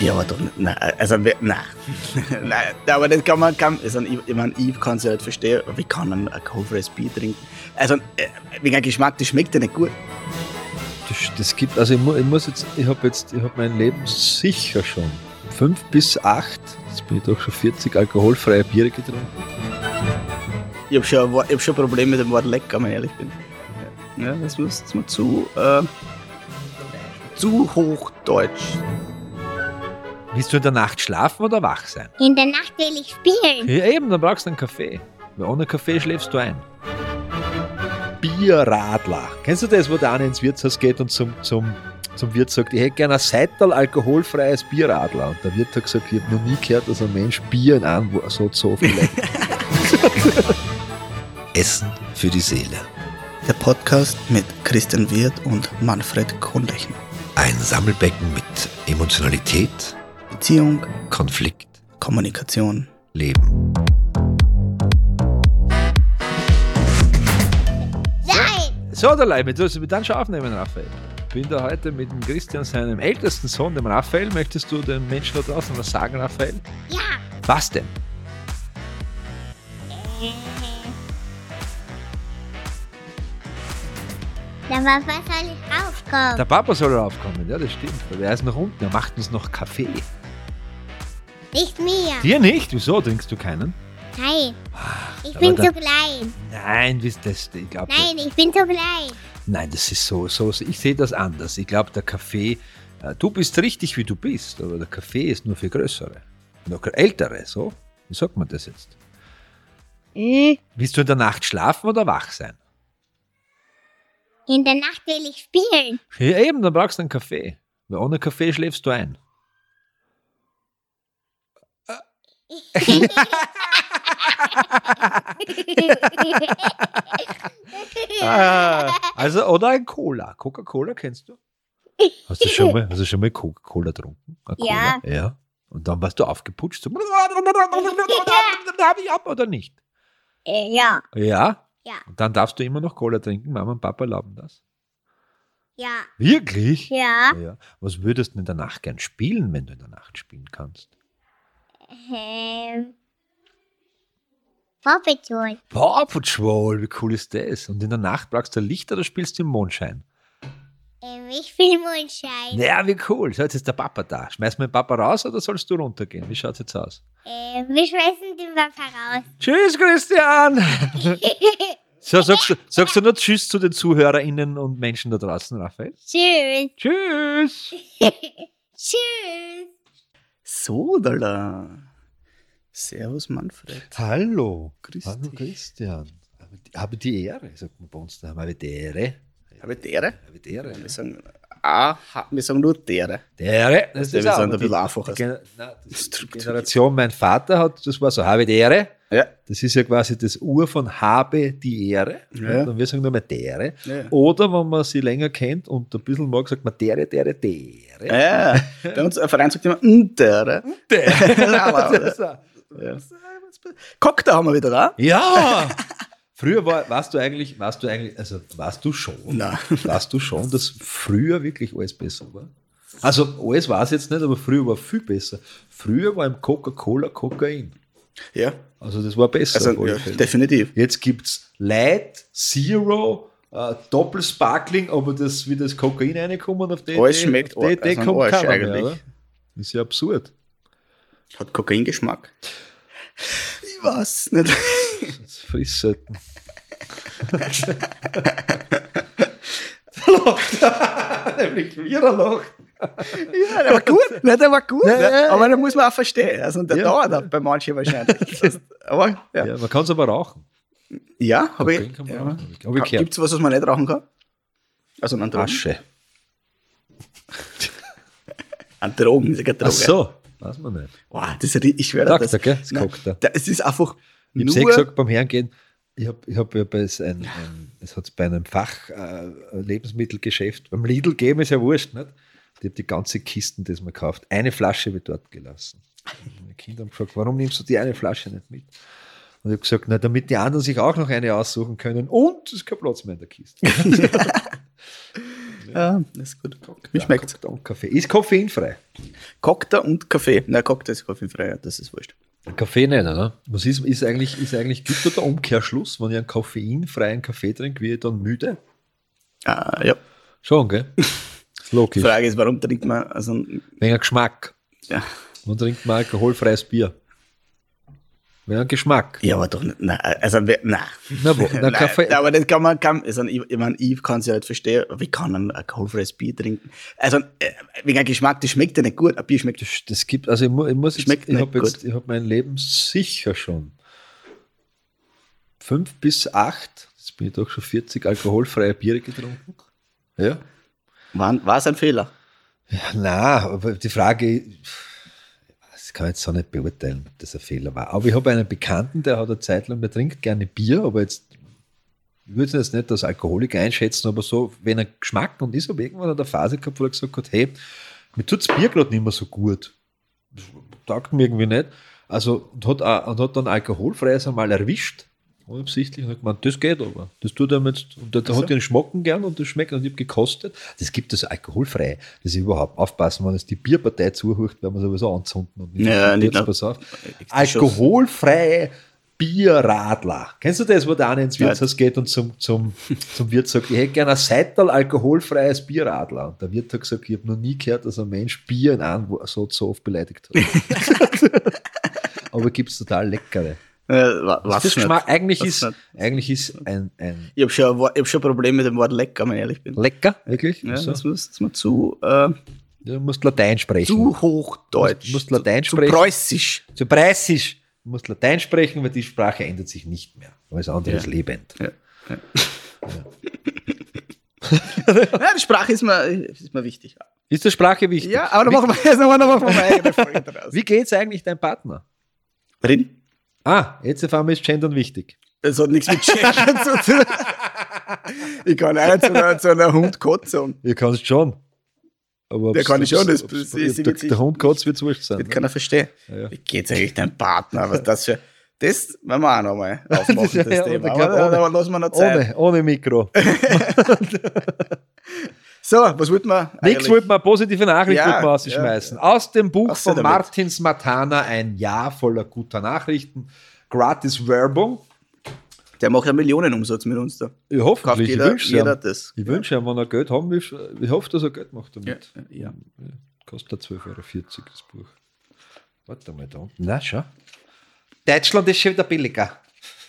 Ja, aber doch nicht. Nein, also, nein. nein, aber das kann man, kann, also, ich, ich meine, ich kann es ja nicht verstehen, wie kann man ein alkoholfreies Bier trinken? Also, äh, wegen dem Geschmack, das schmeckt ja nicht gut. Das, das gibt, also ich, mu, ich muss jetzt, ich habe jetzt, ich habe mein Leben sicher schon fünf bis acht, jetzt bin ich doch schon 40 alkoholfreie Biere getrunken. Ich habe schon, ich hab schon ein Problem mit dem Wort lecker, wenn ich ehrlich bin. Ja, das muss das muss zu, äh, zu hochdeutsch. Willst du in der Nacht schlafen oder wach sein? In der Nacht will ich spielen. Ja, eben, dann brauchst du einen Kaffee. Weil ohne Kaffee schläfst du ein. Bierradler. Kennst du das, wo der eine ins Wirtshaus geht und zum, zum, zum Wirt sagt, ich hätte gerne ein Seital alkoholfreies Bierradler. Und der Wirt hat gesagt, ich habe noch nie gehört, dass ein Mensch Bier in einem so so viel Essen für die Seele. Der Podcast mit Christian Wirth und Manfred Kohnlechner. Ein Sammelbecken mit Emotionalität, Beziehung, Konflikt, Kommunikation. Leben. Nein! So, der Leib, du sollst mich dann schon aufnehmen, Raphael. Ich bin da heute mit dem Christian, seinem ältesten Sohn, dem Raphael. Möchtest du den Menschen da draußen was sagen, Raphael? Ja! Was denn? Der Papa soll raufkommen. Der Papa soll raufkommen, ja, das stimmt. Aber er ist noch unten, er macht uns noch Kaffee. Nicht mir. Dir nicht? Wieso trinkst du keinen? Nein. Ich aber bin da- zu klein. Nein, wisst das, ich glaube. Nein, ich bin zu klein. Nein, das ist so, so, so. Ich sehe das anders. Ich glaube, der Kaffee, äh, du bist richtig, wie du bist, aber der Kaffee ist nur für Größere. Noch Ältere, so. Wie sagt man das jetzt? Hm. Willst du in der Nacht schlafen oder wach sein? In der Nacht will ich spielen. Ja, eben, dann brauchst du einen Kaffee. Weil ohne Kaffee schläfst du ein. Ah, also, oder ein Cola. Coca-Cola kennst du? Hast du schon mal, hast du schon mal Coca-Cola getrunken? Ja. Ja. Und dann warst du aufgeputscht. So, Habe ich ab oder nicht? äh, ja. Ja. Ja. Und dann darfst du immer noch Cola trinken. Mama und Papa erlauben das. Ja. Wirklich? Ja. Ja. Was würdest du in der Nacht gern spielen, wenn du in der Nacht spielen kannst? Ähm. Paw Patrol. Paw Patrol, wie cool ist das? Und in der Nacht brauchst du Licht oder spielst du im Mondschein? Ähm, ich will Mondschein. Ja, wie cool. So, jetzt ist der Papa da. Schmeißen wir den Papa raus oder sollst du runtergehen? Wie schaut's jetzt aus? Ähm, wir schmeißen den Papa raus. Tschüss, Christian! So, sagst, du, sagst du nur Tschüss zu den ZuhörerInnen und Menschen da draußen, Raphael? Tschüss. Tschüss! Tschüss. So, da. Servus, Manfred. Hallo. Grüß Hallo, dich. Christian. Habe die- die Ehre, sagt man bei uns da. Habe die Ehre. Habe ich dere? Habe die Ehre. Wir sagen, ah, wir sagen nur dere. Die Ehre. Das wir ist auch sind ein die- bisschen einfacher. Die, Gener- nein, die Struktur. Generation, mein Vater hat, das war so, habe die Ehre. Ja. Das ist ja quasi das Ur von habe die Ehre. Ja. Und wir sagen nur mal dere. Ja. Oder wenn man sie länger kennt und ein bisschen mag, sagt man dere, dere, dere. Ja, bei uns ein Verein sagt immer, mm, dere. Ja. Cocktail haben wir wieder da. ja! Früher war, warst du eigentlich, warst du eigentlich, also warst du schon, Nein. warst du schon, dass früher wirklich alles besser war? Also alles war es jetzt nicht, aber früher war viel besser. Früher war im Coca-Cola Kokain. Ja, Also das war besser. also ja, definitiv. Jetzt gibt es Light, Zero, äh, Doppelsparkling, aber das, wie das Kokain reinkommen, auf die Alles schmeckt auf die Idee also kommt Arsch eigentlich. Mehr, ist ja absurd. Hat Kokaingeschmack. Ich weiß nicht. Das frisst selten. Nämlich wir lacht. Ja, der war gut. Nein, der war gut. Ja, ja, ja. Aber da muss man auch verstehen. Also, der Ja. dauert auch bei manchen wahrscheinlich. Das, aber ja, Ja, man kann es aber rauchen. ja habe ich. Ja. Hab. Gibt es was, was man nicht rauchen kann? Also an Drogen. Asche. An Drogen, ist ja keine Droge. Ach so, weiß man nicht. Wow, das ich schwöre Sagt das. gell? Das Nein, er. da- Es ist einfach Ich nur... habe eh gesagt beim Hergehen, ich habe ich hab ja bei es ein, ein, es hat's bei einem Fach äh, Lebensmittelgeschäft, beim Lidl gegeben, ist ja wurscht, nicht? Ich habe die ganze Kisten, die man kauft, eine Flasche wird dort gelassen. Und Meine Kinder haben gefragt, warum nimmst du die eine Flasche nicht mit? Und ich habe gesagt, na, damit die anderen sich auch noch eine aussuchen können und es ist kein Platz mehr in der Kiste. Ja, das ist gut. Wie schmeckt's? Cocktail und Kaffee. Ist koffeinfrei. Cocktail und Kaffee. Nein, Cocktail ist koffeinfrei, ja, das ist wurscht. Kaffee nicht, oder? Was ist, ist eigentlich, ist eigentlich, gibt es da der Umkehrschluss, wenn ich einen koffeinfreien Kaffee trinke, wie ich dann müde? Ah, ja. Schon, gell? Die. Frage ist, warum trinkt man, also, Wegen Geschmack. ja. Man trinkt mal alkoholfreies Bier. Wegen Geschmack. Ja, aber doch nicht, nein, also, nein. Na, wo, na, Nein, Kaffee, aber das kann man, kann, also ich, ich meine, ich kann es ja nicht verstehen, wie kann ein alkoholfreies Bier trinken? Also, äh, wegen Geschmack, das schmeckt ja nicht gut. Ein Bier schmeckt das, das gibt, also ich, mu- ich muss jetzt, Schmeckt ich nicht habe jetzt, gut. ich habe mein Leben sicher schon fünf bis acht, jetzt bin ich doch schon 40 alkoholfreie Biere getrunken. Ja. War, war es ein Fehler. Ja, na, aber die Frage, das kann ich jetzt so nicht beurteilen, ob das ein Fehler war. Aber ich habe einen Bekannten, der hat eine Zeit lang, der trinkt gerne Bier, aber jetzt, ich würde ihn jetzt nicht als Alkoholiker einschätzen, aber so, wenn er Geschmack und ist, aber irgendwann hat er eine Phase gehabt, wo er gesagt hat, hey, mir tut das Bier gerade nicht mehr so gut. Das taugt mir irgendwie nicht. Also, und hat, und hat dann alkoholfreies einmal erwischt, unabsichtlich, und hat gemeint, das geht aber. Das tut er jetzt, und der, der Ach so. hat den Schmocken gern und das schmeckt und ich habe gekostet. Das gibt es alkoholfrei. Das ist überhaupt aufpassen, wenn es die Bierpartei zuhört, werden wir sowieso anzünden. Und Ja, nicht jetzt, pass auf. Extra Alkoholfreie Bierradler. Kennst du das, wo der eine ins. Wirtshaus geht und zum, zum, zum Wirt sagt, ich hätte gerne ein Seital alkoholfreies Bierradler. Und der Wirt hat gesagt, ich habe noch nie gehört, dass ein Mensch Bier in einem so, so oft beleidigt hat. Aber gibt es total leckere. Äh, wa- was nicht. Geschmack, eigentlich, Was ist, nicht. eigentlich ist ein, ein Ich habe schon, ich hab schon ein Problem mit dem Wort lecker, wenn ich ehrlich bin. lecker, wirklich. Ja, so. das muss, das muss zu, äh, Du musst Latein sprechen. zu hochdeutsch. Du musst Latein zu, sprechen. Zu preußisch. Zu preissisch. Du musst Latein sprechen, weil die Sprache ändert sich nicht mehr. Alles andere Ja. ist lebend. Ja. ja, die Sprache ist mir, ist mir wichtig. Ist der Sprache wichtig? Ja, aber da machen wir jetzt nochmal noch mal draus. Wie geht's eigentlich deinem Partner? Drin? Ah, jetzt auf einmal ist Gendern wichtig. Das hat nichts mit Gendern zu tun. Ich kann auch zu einer, zu einer Hund-Kotze sagen. Ihr kannst schon. Aber Der kann ich schon, das- das ist der, der Hund wird wurscht sein. Das kann er verstehen. Ja, ja. Wie geht's eigentlich deinem Partner? Was das für. Das werden wir auch nochmal aufmachen, das, Ja, Thema. Aber, ohne- aber lassen wir noch Zeit. Ohne, ohne Mikro. So, was wollten wir? Nichts wollten wir, positive Nachricht Ja, wollten wir rausschmeißen. ja. Aus dem Buch Außer von. Martins Matana, ein Jahr voller guter Nachrichten. Gratis Werbung. Der macht ja Millionenumsatz mit uns da. Ich Kauft hoffentlich, ich jeder, wünsche jeder das. Ich wünsche ihm, wenn er Geld haben will, ich hoffe, dass er Geld macht Ja, damit. ja. Kostet 12,40 Euro das Buch. Warte mal da. Na, schau. Deutschland ist schon wieder billiger.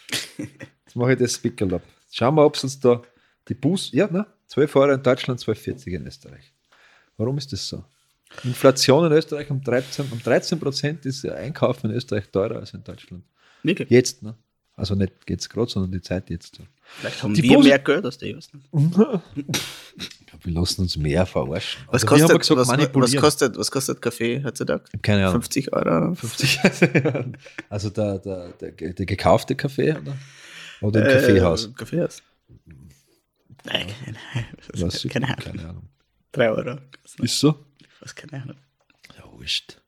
Jetzt mache ich das Pickel ab. Schauen wir, ob es uns da die Bus. Ja, ne? 12 Euro in Deutschland, 12,40 in Österreich. Warum ist das so? Inflation in Österreich um 13, um 13 Prozent ist der Einkauf in Österreich teurer als in Deutschland. Wirklich? Jetzt, ne? Also nicht jetzt gerade, sondern die Zeit jetzt. Vielleicht haben Die wir Posi- mehr Geld als die. Was, Ich glaube, wir lassen uns mehr verarschen. was, Also kostet, gesagt, was, was, kostet, was kostet Kaffee heutzutage? Keine Ahnung. 50 Euro? 50. Also der, der, der, der gekaufte Kaffee oder, oder im Äh, Kaffeehaus? Kaffeehaus. Nein, keine, Weiß ich keine Ahnung. keine Ahnung. 3 Euro. Ist so? Was, keine Ahnung. Ja, wurscht.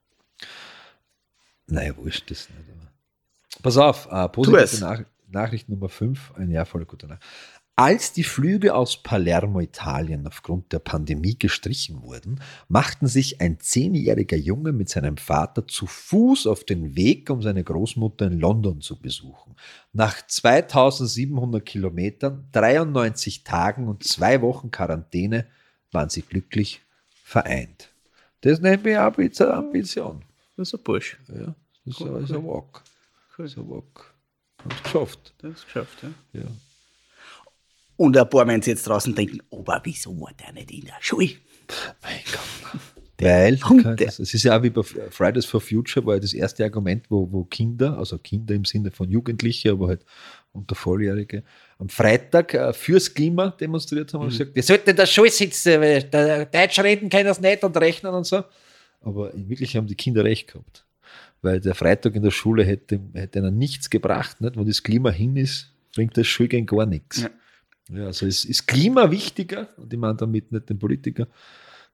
Nein, wurscht das nicht. Pass auf, äh, es. positive Nach Nachricht Nummer 5, ein Jahr voller guter Nachricht. Als die Flüge aus Palermo, Italien, aufgrund der Pandemie gestrichen wurden, machten sich ein zehnjähriger Junge mit seinem Vater zu Fuß auf den Weg, um seine Großmutter in London zu besuchen. Nach 2700 Kilometern, 93 Tagen und zwei Wochen Quarantäne waren sie glücklich vereint. Das nennt mich Ambition. Das ist ein Bursch. Ja, das Cool, ist ein Walk. Cool. Das ist ein Walk. Haben es geschafft. Das ist geschafft, ja. Ja. Und ein paar Menschen jetzt draußen denken, aber wieso war der nicht in der Schule? Mein Gott. Weil, es ist ja auch wie bei Fridays for Future, war ja das erste Argument, wo, wo Kinder, also Kinder im Sinne von Jugendliche, aber halt unter Volljährige, am Freitag äh, fürs Klima demonstriert haben und gesagt, wir sollten in der Schule sitzen, weil der Deutsch reden kann das nicht und rechnen und so. Aber in Wirklichkeit haben die Kinder recht gehabt. Weil der Freitag in der Schule hätte, hätte ihnen nichts gebracht. Nicht? Wenn das Klima hin ist, bringt das Schulgehen gar nichts. Ja. Ja, also es ist Klima wichtiger, und ich meine damit nicht den Politiker,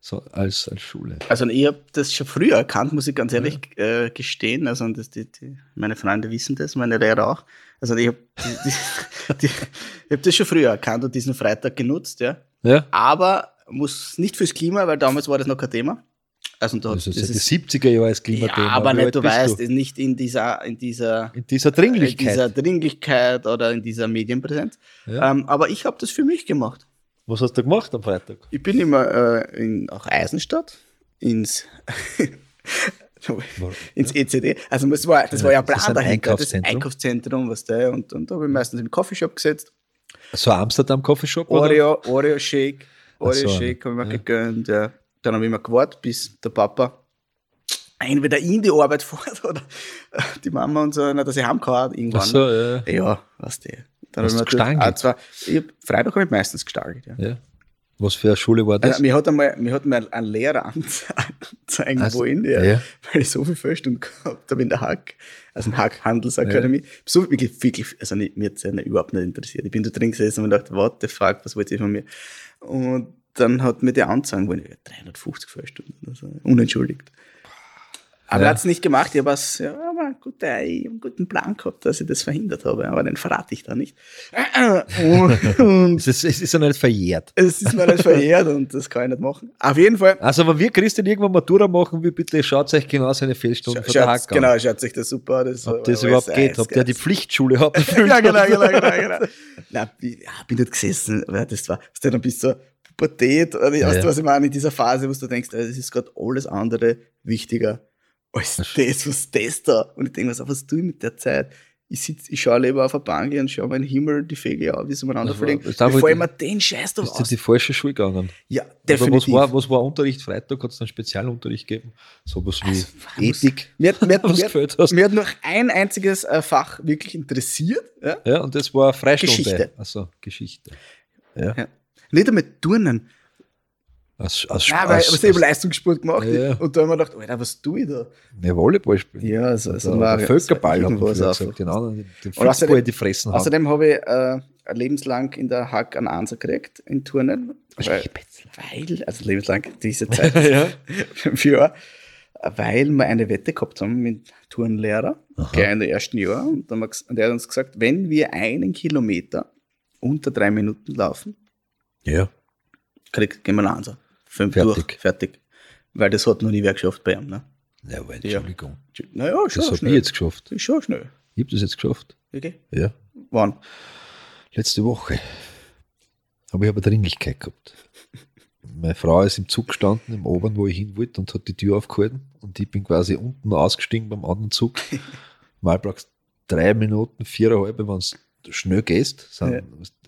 so, als, als Schule. Also ich habe das schon früher erkannt, muss ich ganz ehrlich äh, gestehen. Also das, die, die, meine Freunde wissen das, meine Lehrer auch. Also ich habe hab das schon früher erkannt und diesen Freitag genutzt, ja. Ja, Aber muss nicht fürs Klima, weil damals war das noch kein Thema. Also da, Das ist das seit den 70er Jahren als ja, Klimathema. aber Wie nicht, du weißt, ist nicht in dieser, in dieser, In dieser in Dringlichkeit. dieser Dringlichkeit oder in dieser Medienpräsenz. Ja. Ähm, aber ich habe das für mich gemacht. Was hast du gemacht am Freitag? Ich bin immer äh, in, nach Eisenstadt ins ins ECD. Also es war, das war ja ein Ist das Plan ein dahinter. Das ist ein Einkaufszentrum? Einkaufszentrum, was der und, und da habe ich meistens in den Coffeeshop gesetzt. So Amsterdam Coffeeshop? oder? Oreo, Oreo Shake, Oreo so, Shake habe ich mir ja. gegönnt. Ja. Dann habe ich mir gewartet, bis der Papa entweder in die Arbeit fährt oder die Mama und so, na, dass ich heimgehauen irgendwann. Ach so, ja. Ja, was die. Dann Hast du gestangelt? ah, zwar, ich hab, Freitag habe ich meistens gestartet. Ja. ja. Was für eine Schule war das? Also, mir hat einmal, mir hat mal ein Lehrer anze- anzeigen Also, wollen, ja, ja. weil ich so viel Fehlstunden gehabt habe in der Hack, also in Hack Handelsakademie. So wirklich, wirklich, also nicht, mir hat es ja überhaupt nicht interessiert. Ich bin da drin gesessen und mir gedacht, what the fuck, was wollt ihr von mir? Und dann hat mir der anzeigen ja, 350 Fehlstunden oder so, unentschuldigt. Aber Ja. er hat es nicht gemacht, ich habe ja, aber einen guten, einen Plan gehabt, dass ich das verhindert habe, aber den verrate ich da nicht. Es ist, es ist ja nicht verjährt. es ist mir nicht verjährt und das kann ich nicht machen. Auf jeden Fall. Also, wenn wir Christian irgendwann Matura machen will, bitte schaut euch genau seine Fehlstunden der Schaut, an. genau, schaut sich das super an. Ob das überhaupt geht, ob der die. Pflichtschule hat. Ja, genau, genau, genau, genau. Nein, ich ja, bin nicht gesessen, das war, du dann bis zur Pubertät, oder weißt Ja. du, was ich meine, in dieser Phase, wo du denkst, es ist gerade alles andere wichtiger als das, was das da. Und ich denke mir so, was tue ich mit der Zeit? Ich sitz, ich schaue lieber auf eine Bank und schaue meinen Himmel, die Vögel an, wie sie umeinander fliegen, ist bevor ich mir den Scheiß da Bist du in aus. die falsche Schule gegangen? Ja, Aber was definitiv. war, was war Unterricht Freitag? Hat es einen Spezialunterricht gegeben? Sowas wie Also, Ethik? Mir hat, mir, hat, mir, hat, noch ein einziges äh, Fach wirklich interessiert. Ja? Ja, und das war Freistunde. Geschichte. Also Geschichte. Ja. Ja. Nicht einmal Turnen. Aus, aus, Ja, weil aus, ich habe Leistungssport gemacht Ja, und da haben wir gedacht, Alter, was tue ich da? ja, Volleyball spielen. Ja, also, also der, war- der Völkerball, haben wir gesagt. Den anderen, den Und Fußball, außerdem- die fressen haben. Außerdem habe ich äh, lebenslang in der Hack einen Anser gekriegt in Turnen. Weil, weil, also lebenslang diese Zeit, ja. fünf Jahre, weil wir eine Wette gehabt haben mit Turnlehrer, gleich in den ersten Jahr. Und, dann und er hat uns gesagt, wenn wir einen Kilometer unter drei Minuten laufen, ja. kriegt, gehen wir einen Anser. Fünf Fertig. durch, fertig. Weil das hat noch nie wer geschafft bei ihm. Ne? Ja, aber Entschuldigung. Naja, schon Das habe ich jetzt geschafft. Ist schon schnell. Ich habe das jetzt geschafft. Okay. Ja. Wann? Letzte Woche. Aber ich habe eine Dringlichkeit gehabt. Meine Frau ist im Zug gestanden, im Oberen, wo ich hin wollte, und hat die Tür aufgehalten. Und ich bin quasi unten ausgestiegen beim anderen Zug. Mal brauchst drei Minuten, viereinhalb, wenn es schnell gehst. Sind Ja.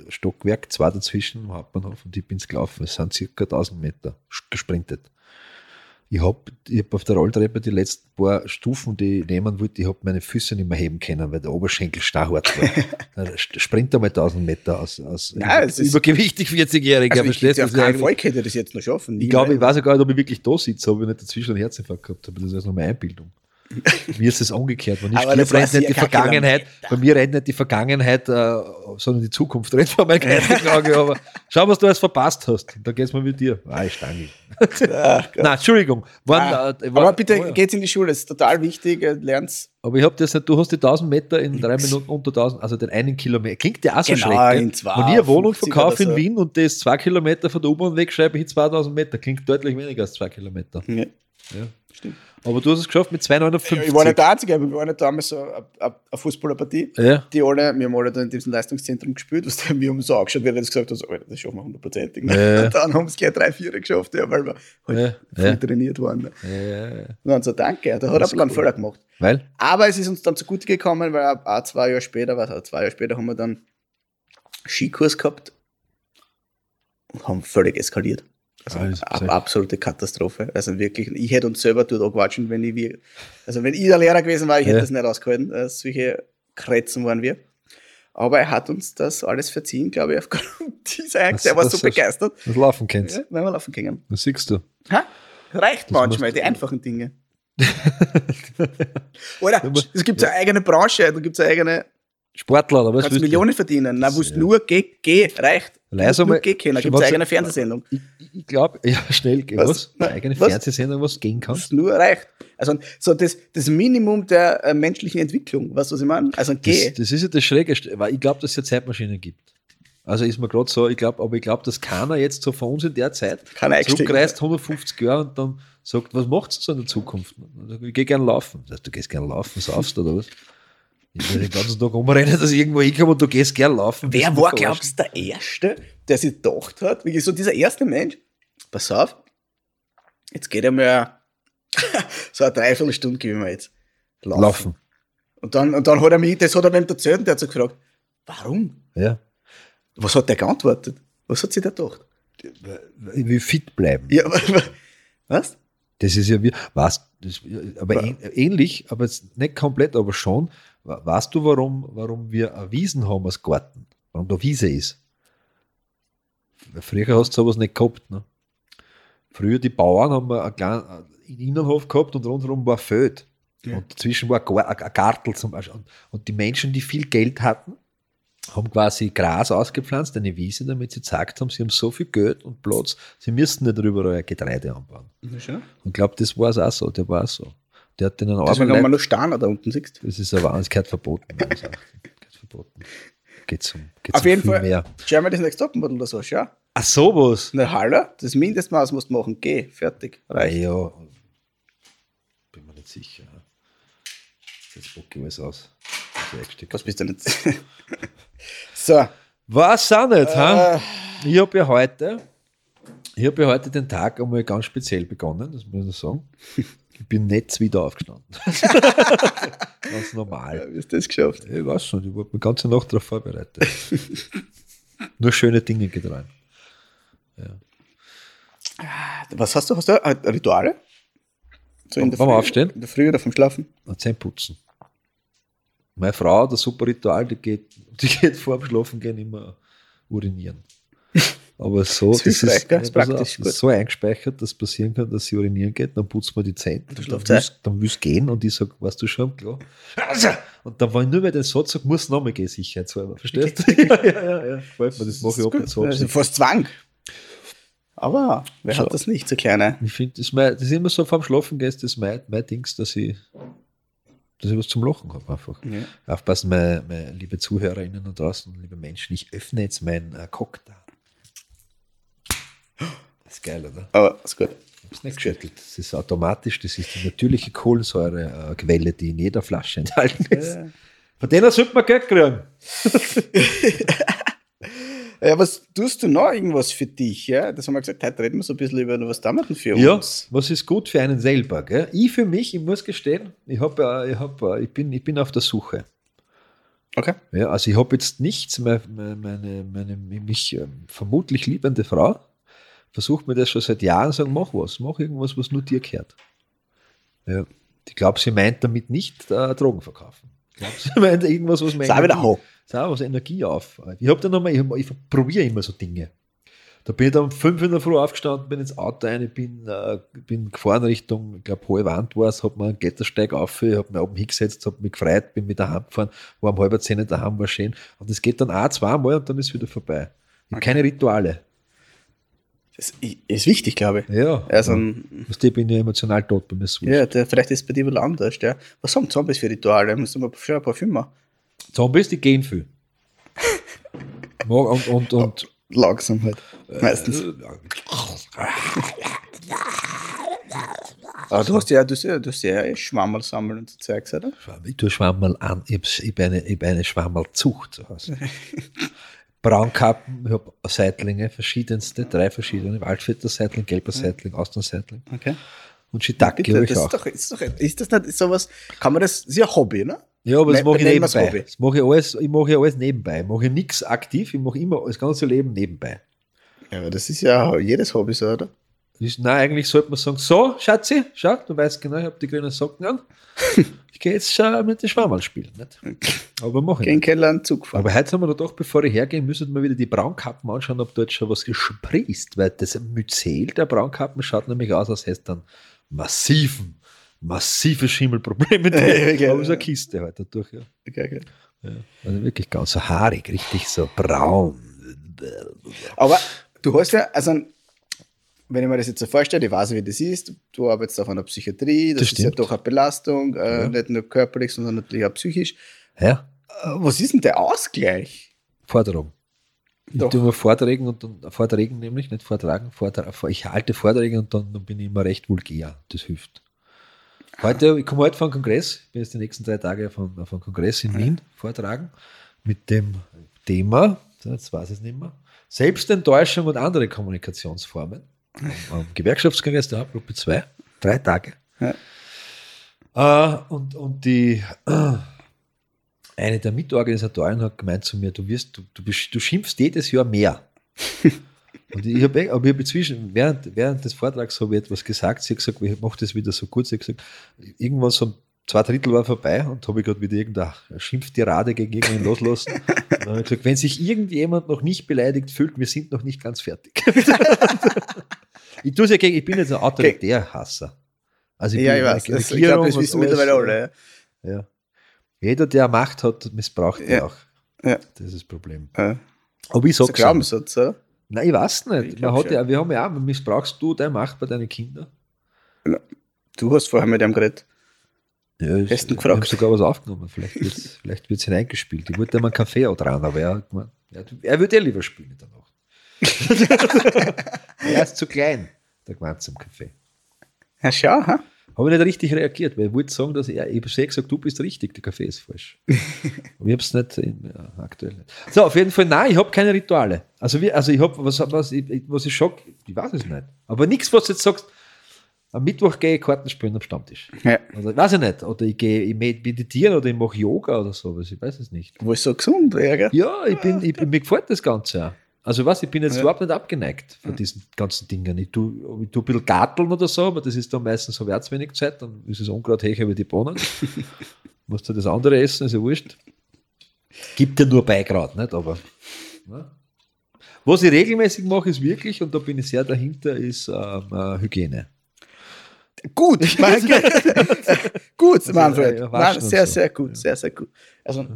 Stockwerk, zwei dazwischen im Hauptbahnhof und ich bin's gelaufen. Es sind circa 1000 Meter gesprintet. Ich habe ich hab auf der Rolltreppe die letzten paar Stufen, die ich nehmen wollte, ich habe meine Füße nicht mehr heben können, weil der Oberschenkel starrhart war. Dann Sprint einmal 1000 Meter aus, aus Ja, es ist- übergewichtig 40-Jähriger. Also ich, du? auf keinen Fall könnte ich das jetzt noch schaffen. ich glaube, ich weiß ja gar nicht, ob ich wirklich da sitze, ob ich nicht dazwischen einen Herzinfarkt gehabt habe. Das ist nur meine Einbildung. Mir ist es umgekehrt. Wenn ich Aber stirb, rennt nicht die Vergangenheit, bei mir rennt nicht die Vergangenheit, äh, sondern die Zukunft rennt vor meinem geistigen Auge. Aber schau, was du alles verpasst hast. Da geht's mal mit dir. Ah, ich stange. Nein, Entschuldigung. Wann, Ah, äh, aber bitte oh ja. geht's in die Schule, das ist total wichtig, äh, lernt's. Aber ich habe das nicht, du hast die 1000 Meter in drei Minuten unter 1000, also den einen Kilometer. Klingt ja auch so Genau, schrecklich. in zwei, Wenn ich eine Wohnung 50 verkaufe in so. Wien und das zwei Kilometer von der U-Bahn weg, schreibe ich 2000 Meter. Klingt deutlich weniger als zwei Kilometer. Ja. Ja. Stimmt. Aber du hast es geschafft mit 259. Ich war nicht der Einzige, aber wir waren nicht damals so eine, Fußballerpartie. Ja. Die alle, wir haben alle da in diesem Leistungszentrum gespielt, was der, wir haben so angeschaut, wie er das gesagt hat, so, Alter, das schaffen wir hundertprozentig. Ja. Und dann haben es gleich drei, vier geschafft, ja, weil wir halt Ja, viel ja. trainiert waren. Ja, Und dann so, danke, da hat er bisschen einen Fehler gemacht. Weil? Aber es ist uns dann zugute gekommen, weil auch- auch zwei Jahre später, was, auch zwei Jahre später haben wir dann Skikurs gehabt und haben völlig eskaliert. Also Ah, das ab, absolute Katastrophe. Also wirklich, ich hätte uns selber dort angequatschen, wenn ich wir, also wenn ich der Lehrer gewesen war, ich hätte Ja. das nicht ausgehalten. Äh, solche Kretzen waren wir. Aber er hat uns das alles verziehen, glaube ich, aufgrund dieser Angst. Er war so begeistert, Das Laufen kennst. ja, wenn wir laufen gingen. Das siehst du. Ha? Reicht manchmal, musst die einfachen Dinge. Oder es gibt eine eigene Branche, da gibt es eine eigene, Sportler, oder was? kannst willst du? Millionen verdienen. Na, wo Ja. nur geh, geh, reicht. Leise nur mal- geh können. Gibt es eigene Fernsehsendung. Ich, ich glaube, ja, schnell, Was? was? Eine eigene Was? Fernsehsendung, was gehen kann. Das nur reicht. Also so das, das Minimum der äh, menschlichen Entwicklung, weißt du, was ich meine? Also geh. Das, das ist ja das Schräge, weil ich glaube, dass es ja Zeitmaschinen gibt. Also ist mir gerade so, ich glaube, aber ich glaube, dass keiner jetzt so von uns in der Zeit zurückreist 150 Jahre und dann sagt, was macht ihr so in der Zukunft? Ich, gehe gerne laufen. Du gehst gerne laufen, saufst oder was? Ich will den ganzen Tag umrennen, dass ich irgendwo hinkomme und du gehst gerne laufen. Wer war, glaubst du, der Erste, der sich gedacht hat, wirklich so dieser erste Mensch, pass auf, jetzt geht er mal so eine Dreiviertelstunde gehen wir jetzt laufen. Laufen. Und dann, und dann hat er mich, das hat er mir erzählt der hat so gefragt, warum? Ja. Was hat der geantwortet? Was hat sie da gedacht? Ich will fit bleiben. Ja, was? Das ist ja wie, weißt, das, aber ähnlich, aber nicht komplett, aber schon. Weißt du, warum, warum wir eine Wiesen haben als Garten? Warum da Wiese ist? Früher hast du sowas nicht gehabt. Ne? Früher die Bauern haben einen kleinen einen Innenhof gehabt und rundherum war Feld. Ja. Und dazwischen war ein Gar- ein ein Gartel zum Beispiel. Und, die Menschen, die viel Geld hatten, haben quasi Gras ausgepflanzt, eine Wiese, damit sie gesagt haben, sie haben so viel Geld und Platz, sie müssten nicht darüber ein Getreide anbauen. Ja. Und ich glaube, das war es auch so. Der war auch so. Der hat den einen Deswegen haben wir Arbeiter. noch Steine da unten, siehst? Das ist aber es gehört verboten. Erachtens. Gehört verboten. Geht um, geht's Auf um jeden viel Fall. mehr. Germany's Next Topmodel oder so, schau. Ach, sowas. Na, hallo, das Mindestmaß musst du machen. Geh, fertig. Reicht. ja. Bin mir nicht sicher. Jetzt spucke ich alles aus. Was bist du nicht? so. Was auch nicht, ha? Äh, Ich habe ja heute, ich habe ja heute den Tag einmal ganz speziell begonnen, das muss ich sagen. Ich bin nicht wieder aufgestanden. ganz normal. wie hast du das geschafft? Ich weiß nicht, ich habe mich ganze Nacht darauf vorbereitet. Nur schöne Dinge geträumt. Was hast du? Hast du Rituale? So Beim- beim Aufstehen? In der Früh oder vom Schlafen? Zähne putzen. Meine Frau, das super Ritual, die geht, die geht vor dem Schlafen gehen immer urinieren. Aber so, Das ist ja, Ist praktisch, das gut. so eingespeichert, dass passieren kann, dass sie urinieren geht, dann putzt man die Zähne, dann willst, dann willst du gehen und ich sage, weißt du schon, klar. Und dann, wenn ich nur mehr den Satz sage, muss nochmal gehen, sicherheitshalber. Verstehst du? ja, ja, ja, ja. Gefällt mir, das mache ich ab und zu. Also fast Zwang. Aber wer So. hat das nicht, so kleine? Ich finde, das, das ist immer so vorm Schlafen gehst, das ist mein, mein Dings, dass ich, dass ich was zum Lachen habe einfach. Ja. Aufpassen, meine, meine liebe ZuhörerInnen da draußen, liebe Menschen, ich öffne jetzt meinen äh, Cocktail. Das ist geil, oder? Aber ist gut. Ich hab's nicht geschüttelt. Das ist automatisch, das ist die natürliche Kohlensäurequelle, die in jeder Flasche enthalten ist. Von denen sollte man Geld kriegen. Ja, was tust du noch irgendwas für dich? Ja? Das haben wir gesagt, heute reden wir so ein bisschen über was damit für Ja, uns. was ist gut für einen selber? Gell? Ich für mich, ich muss gestehen, ich, hab, äh, ich, hab, äh, ich, bin, ich bin auf der Suche. Okay. Ja, also ich habe jetzt nichts, meine, meine, meine mich ähm, vermutlich liebende Frau versucht mir das schon seit Jahren sagen, mach was, mach irgendwas, was nur dir gehört. Ja. Ich glaube, sie meint damit nicht äh, Drogen verkaufen. Ich glaube, sie meint irgendwas, was wieder Ho. Sag, was Energie auf. Ich habe dann nochmal, ich, ich probiere immer so Dinge. Da bin ich dann um fünf in der Früh aufgestanden, bin ins Auto rein, bin, äh, bin gefahren Richtung, ich glaube, hohe Wand war es, habe mir einen Klettersteig auf, habe mich oben hingesetzt, habe mich gefreut, bin mit daheim gefahren, war um halb zehn daheim, war schön. Und es geht dann auch zweimal und dann ist es wieder vorbei. Ich hab Keine Rituale. Das ist wichtig, glaube ich. Ja. Also, du, ich bin ja emotional tot bei mir ja, der, vielleicht ist es bei dir wohl anders. Ja. Was haben Zombies für Rituale? Du mal schon ein Parfüm machen. Zombies, die gehen viel. und, und, und, Langsam halt. Meistens. und Aber du hast ja, du hast ja, du hast ja eh Schwammerl sammeln und so Zeugs, oder? Ich tue Schwammerl an. Ich habe hab eine, hab eine Schwammerlzucht zu Hause. Braunkappen, ich habe Seitlinge, verschiedenste, drei verschiedene. Waldvierter Seitling, gelber Seitling, Austernseitling Okay. und Shiitake Bitte, habe ich das auch. ist doch, ist doch, ist das nicht sowas, kann man das, ist ja ein Hobby, ne? ja, aber das Ne- mache ich nebenbei. Hobby. Das mache ich, alles, ich mache alles nebenbei. Ich mache nichts aktiv, ich mache immer das ganze Leben nebenbei. Ja, aber das ist ja jedes Hobby so, oder? Nein, eigentlich sollte man sagen, so, Schatzi, schau, du weißt genau, ich habe die grünen Socken an. Ich gehe jetzt äh, mit den Schwammerl spielen. Nicht? Aber mache ich Geh in den Keller einen Zug fahren. Aber heute haben wir doch, bevor ich hergehe, müssen wir wieder die Braunkappen anschauen, ob dort schon was gesprießt, weil das Myzel der Braunkappen schaut nämlich aus, als hätte dann massiven, massive Schimmelprobleme. Ja, okay. Aber so eine Kiste heute dadurch, ja. Okay, ja. Also wirklich ganz so haarig, richtig so braun. Aber du hast ja, also, wenn ich mir das jetzt so vorstelle, ich weiß, wie das ist, du arbeitest auf einer Psychiatrie, das, Das ist ja stimmt. doch eine Belastung, äh, Ja. nicht nur körperlich, sondern natürlich auch psychisch. Ja, Äh, was ist denn der Ausgleich? Forderung. Ich Doch. tue immer Vorträgen und dann, Vorträgen nämlich, nicht Vortragen, Vortrag, ich halte Vorträge und dann, dann bin ich immer recht vulgär. Das hilft. Heute, ich komme heute von einem Kongress, ich bin jetzt die nächsten drei Tage von, auf einem Kongress in Wien vortragen mit dem Thema, jetzt weiß ich es nicht mehr, Selbstenttäuschung und andere Kommunikationsformen. Am, am Gewerkschaftskongress der Hauptgruppe 2, drei Tage. Äh, und, und die, äh, eine der Mitorganisatoren hat gemeint zu mir, du wirst, du, du, du schimpfst jedes Jahr mehr. und ich habe aber ich hab inzwischen, während, während des Vortrags habe ich etwas gesagt, sie hat gesagt, ich mache das wieder so kurz, sie hat gesagt, irgendwann so zwei Drittel war vorbei und habe ich gerade wieder irgendeine Schimpftirade gegen irgendwen loslassen. Und dann habe ich gesagt, wenn sich irgendjemand noch nicht beleidigt fühlt, wir sind noch nicht ganz fertig. ich tue es ja gegen, ich bin jetzt ein Autoritärhasser. Also ich Ja, bin ich weiß. Das, ich glaube, das wissen mittlerweile alle. ja. Jeder, der Macht hat, missbraucht die Ja. auch. Ja. Das ist das Problem. Ja. Aber ich So sag's. Glaubenssatz, oder? Nein, ich weiß nicht. Ich Man hat schon. ja, wir haben ja auch, missbrauchst du deine Macht bei deinen Kindern? Du hast vorher mit dem geredet. Ja, ich, Hast du ich gefragt? habe sogar was aufgenommen. Vielleicht wird es vielleicht wird's hineingespielt. Ich wollte ihm einen Kaffee auch dran, aber er, ja, du- er würde eh lieber spielen Nacht. er ist zu klein, der gemeint zum Kaffee. Ja, schau, ha? Habe ich nicht richtig reagiert, weil ich wollte sagen, dass er, ich habe gesagt, du bist richtig, der Kaffee ist falsch. Aber ich habe es nicht in, ja, aktuell nicht. So, auf jeden Fall, nein, ich habe keine Rituale. Also, wir, also ich habe, was, was, ich, was ich schock, ich weiß es nicht. Aber nichts, was du jetzt sagst, am Mittwoch gehe ich Karten spielen am Stammtisch. Ja. Oder, weiß ich nicht. Oder ich gehe ich meditieren oder ich mache Yoga oder sowas. Ich weiß es nicht. Wo ist so gesund wäre, gell? Ja, ich bin, ich, mir gefällt das Ganze auch. Also was, ich bin jetzt Ja. überhaupt nicht abgeneigt von diesen ganzen Dingen. Ich tue, ich tue ein bisschen garteln oder so, aber das ist dann meistens so wärts wenig Zeit, dann ist es Unkraut höher wie die Bohnen. Musst du das andere essen, ist ja wurscht. Gibt ja nur Beigrad, nicht? Aber. Ne? Was ich regelmäßig mache, ist wirklich, und da bin ich sehr dahinter, ist ähm, äh, Hygiene. Gut, gut, Manfred. ja, Nein, sehr, so. sehr gut, sehr, sehr gut. Also,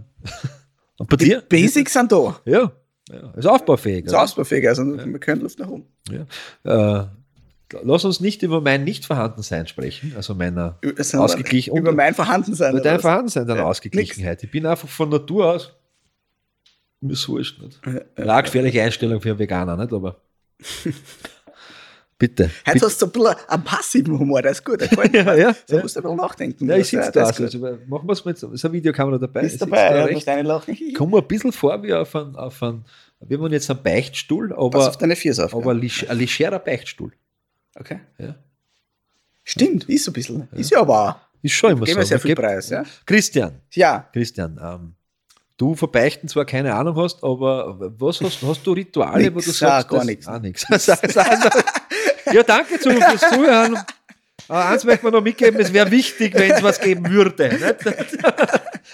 Und bei die dir? Basics sind da. Ja, ja. ist aufbaufähig. Ist ausbaufähig, also wir können Luft nach oben. Ja. Äh, lass uns nicht über mein Nicht-Vorhandensein sprechen, also meiner Also, ausgeglichen Über mein Vorhandensein. über dein? Vorhandensein, deine Ja, Ausgeglichenheit. Ich bin einfach von Natur aus mir ist wurscht. Nicht? Ja, ja. Ja, gefährliche Einstellung für einen Veganer, nicht? Aber bitte. Heute bitte. hast du ein bisschen einen passiven Humor, der ist gut. Mir. Ja, ja, Da ja. musst du ein bisschen nachdenken. Ja, ich sitze da. das ist Also, machen wir es mit, ist eine Videokamera dabei. Sitz dabei, da ja, recht. lachen. Ich komme ein bisschen vor wie auf einen, auf einen wir haben jetzt einen Beichtstuhl, Pass aber, auf deine auf. aber ja. ein leg- ein legerer Beichtstuhl. Okay. Ja. Stimmt, ist so ein bisschen. Ist ja aber auch. Ist schon immer Geben so. sehr viel gibt- Preis, ja? Christian, Ja, Christian, ähm, du von Beichten zwar keine Ahnung hast, aber was hast, hast du Rituale, wo Nix, du sagst? ah, gar das- nix. Ah, nix. ja, danke zu, fürs Zuhören. Aber eins möchte man noch mitgeben, es wäre wichtig, wenn es was geben würde. Nicht?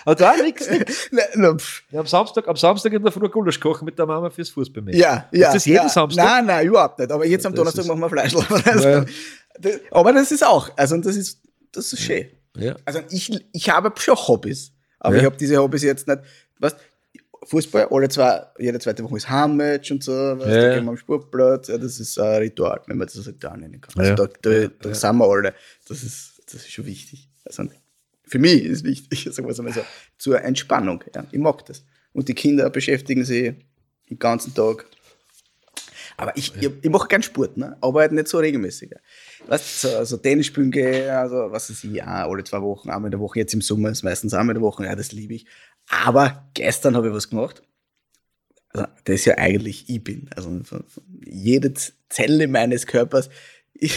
Aber da nichts. Ne. Ja, am, Samstag, am Samstag in der Früh Gulasch kochen mit der Mama fürs Fußball. ja, ja. Ist das jeden ja. Samstag? Nein, nein, überhaupt nicht. Aber jetzt am Donnerstag machen wir Fleisch. Also, aber das ist auch, also das ist, das ist schön. Ja. Also ich, ich habe schon Hobbys, aber Ja. ich habe diese Hobbys jetzt nicht, weißt, Fußball, alle zwei, jede zweite Woche ist Heimmatch und so, weißt, Ja. da gehen wir am Sportplatz, ja, das ist ein Ritual, wenn man das Ritual nennen kann. Also Ja. da, da, da Ja. sind wir alle, das ist, das ist schon wichtig. Also für mich ist wichtig, sagen wir es einmal so, zur Entspannung. Ja. Ich mag das. Und die Kinder beschäftigen sich den ganzen Tag. Aber ich, ich, ich mache gern Sport, ne? aber halt nicht so regelmäßig. Weißt du, so, so Tennis spielen gehe, also was weiß ich, ja, alle zwei Wochen, einmal in der Woche, jetzt im Sommer ist meistens einmal in der Woche, ja, das liebe ich. Aber gestern habe ich was gemacht, also, das ja eigentlich ich bin. Also jede Zelle meines Körpers.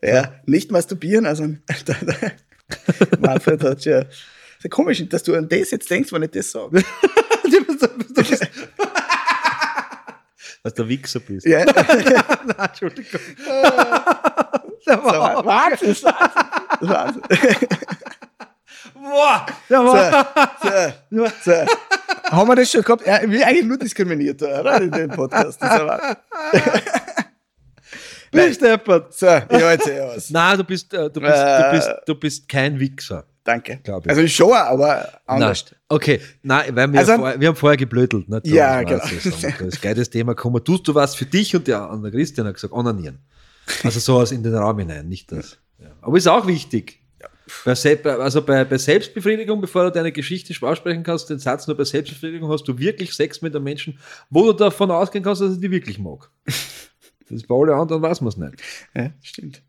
Ja, nicht masturbieren, also der, der, Manfred hat ja. Das ist komisch, dass du an das jetzt denkst, wenn ich das sage. Dass du ein Wichser bist. Ja. Nein, Entschuldigung. So, Wahnsinn, das ist Wahnsinn. Das ist Wahnsinn. Boah, der war. So, so, so. Haben wir das schon gehabt? Ja, ich will eigentlich nur diskriminiert, oder? In dem Podcast. Das aber, Bist deppert. so, ich halte eh aus. Nein, du bist, äh, du, bist, Äh. du, bist, du bist kein Wichser. Danke. Ich. Also schon, aber anders. Nein. Okay, nein, weil wir, Also- vorher, wir haben vorher geblödelt. Nicht? Ja, genau. Das ist ein geiles Thema gekommen. Tust du was für dich? Und der andere Christian hat gesagt, onanieren. Also sowas in den Raum hinein, nicht das. Ja. Aber ist auch wichtig. Bei, Sel- also bei, bei Selbstbefriedigung, bevor du deine Geschichte aussprechen kannst, den Satz nur bei Selbstbefriedigung hast du wirklich Sex mit einem Menschen, wo du davon ausgehen kannst, dass er die wirklich mag. Das ist bei allen anderen weiß man es nicht. Ja, stimmt.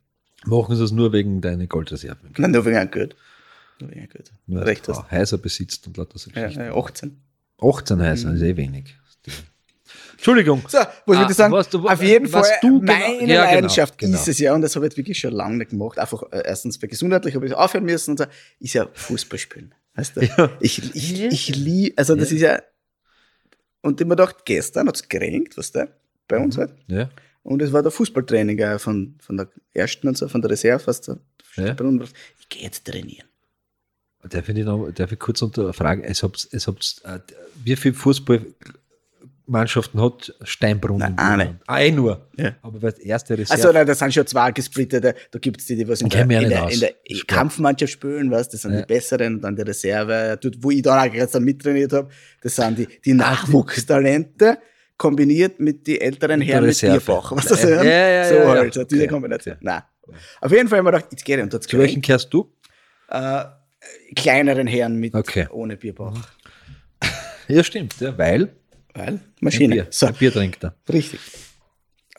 Machen sie es nur wegen deiner Goldreserven. Nein, nur wegen einem Geld. Nur wegen einem Geld. Recht hast. du Häuser besitzt und lauter so Geschichten. ja, 18. 18 Häuser, ist eh wenig. Entschuldigung. So, was Ah, würde ich sagen? was du- Auf jeden Fall, du genau- meine ja, genau, Leidenschaft genau. ist es ja, und das habe ich wirklich schon lange nicht gemacht. Einfach äh, erstens bei gesundheitlich habe ich aufhören müssen und so, ist ja Fußball spielen. Weißt du? Ja. Ich, ich, ich liebe, also das ist ja, und ich mir gedacht, gestern hat es geregnet, weißt du, bei uns Mhm. halt. Ja, Und es war der Fußballtraining von, von der ersten und so, von der Reserve, weißt du. Ja. Bei uns. Ich gehe jetzt trainieren. darf ich, noch, darf ich kurz unterfragen, es habt, es habt, äh, wie viele Fußballmannschaften hat Steinbrunn? Nein, in eine. Ah, eh nur. Ja. Aber weil die erste Reserve. Also nein, das sind schon zwei gesplittete. Da gibt es die, die was in der, in der, in der. Kampfmannschaft spielen, weißt, das sind Ja. die besseren und dann die Reserve, dort, wo ich dann auch jetzt dann mittrainiert habe, das sind die, die Nachwuchstalente kombiniert mit die älteren Herren mit. Bierbach. Was das Ja, ja, ja, so ja, halt, so diese Okay. Kombination. Nein. Auf jeden Fall haben wir gedacht, jetzt geht dort Zu welchen kehrst du? äh, kleineren Herren mit Okay. ohne Bierbauch. Ja, stimmt, ja, weil Weil ein Maschine. Bier, So, ein Bier trinkt er. Richtig.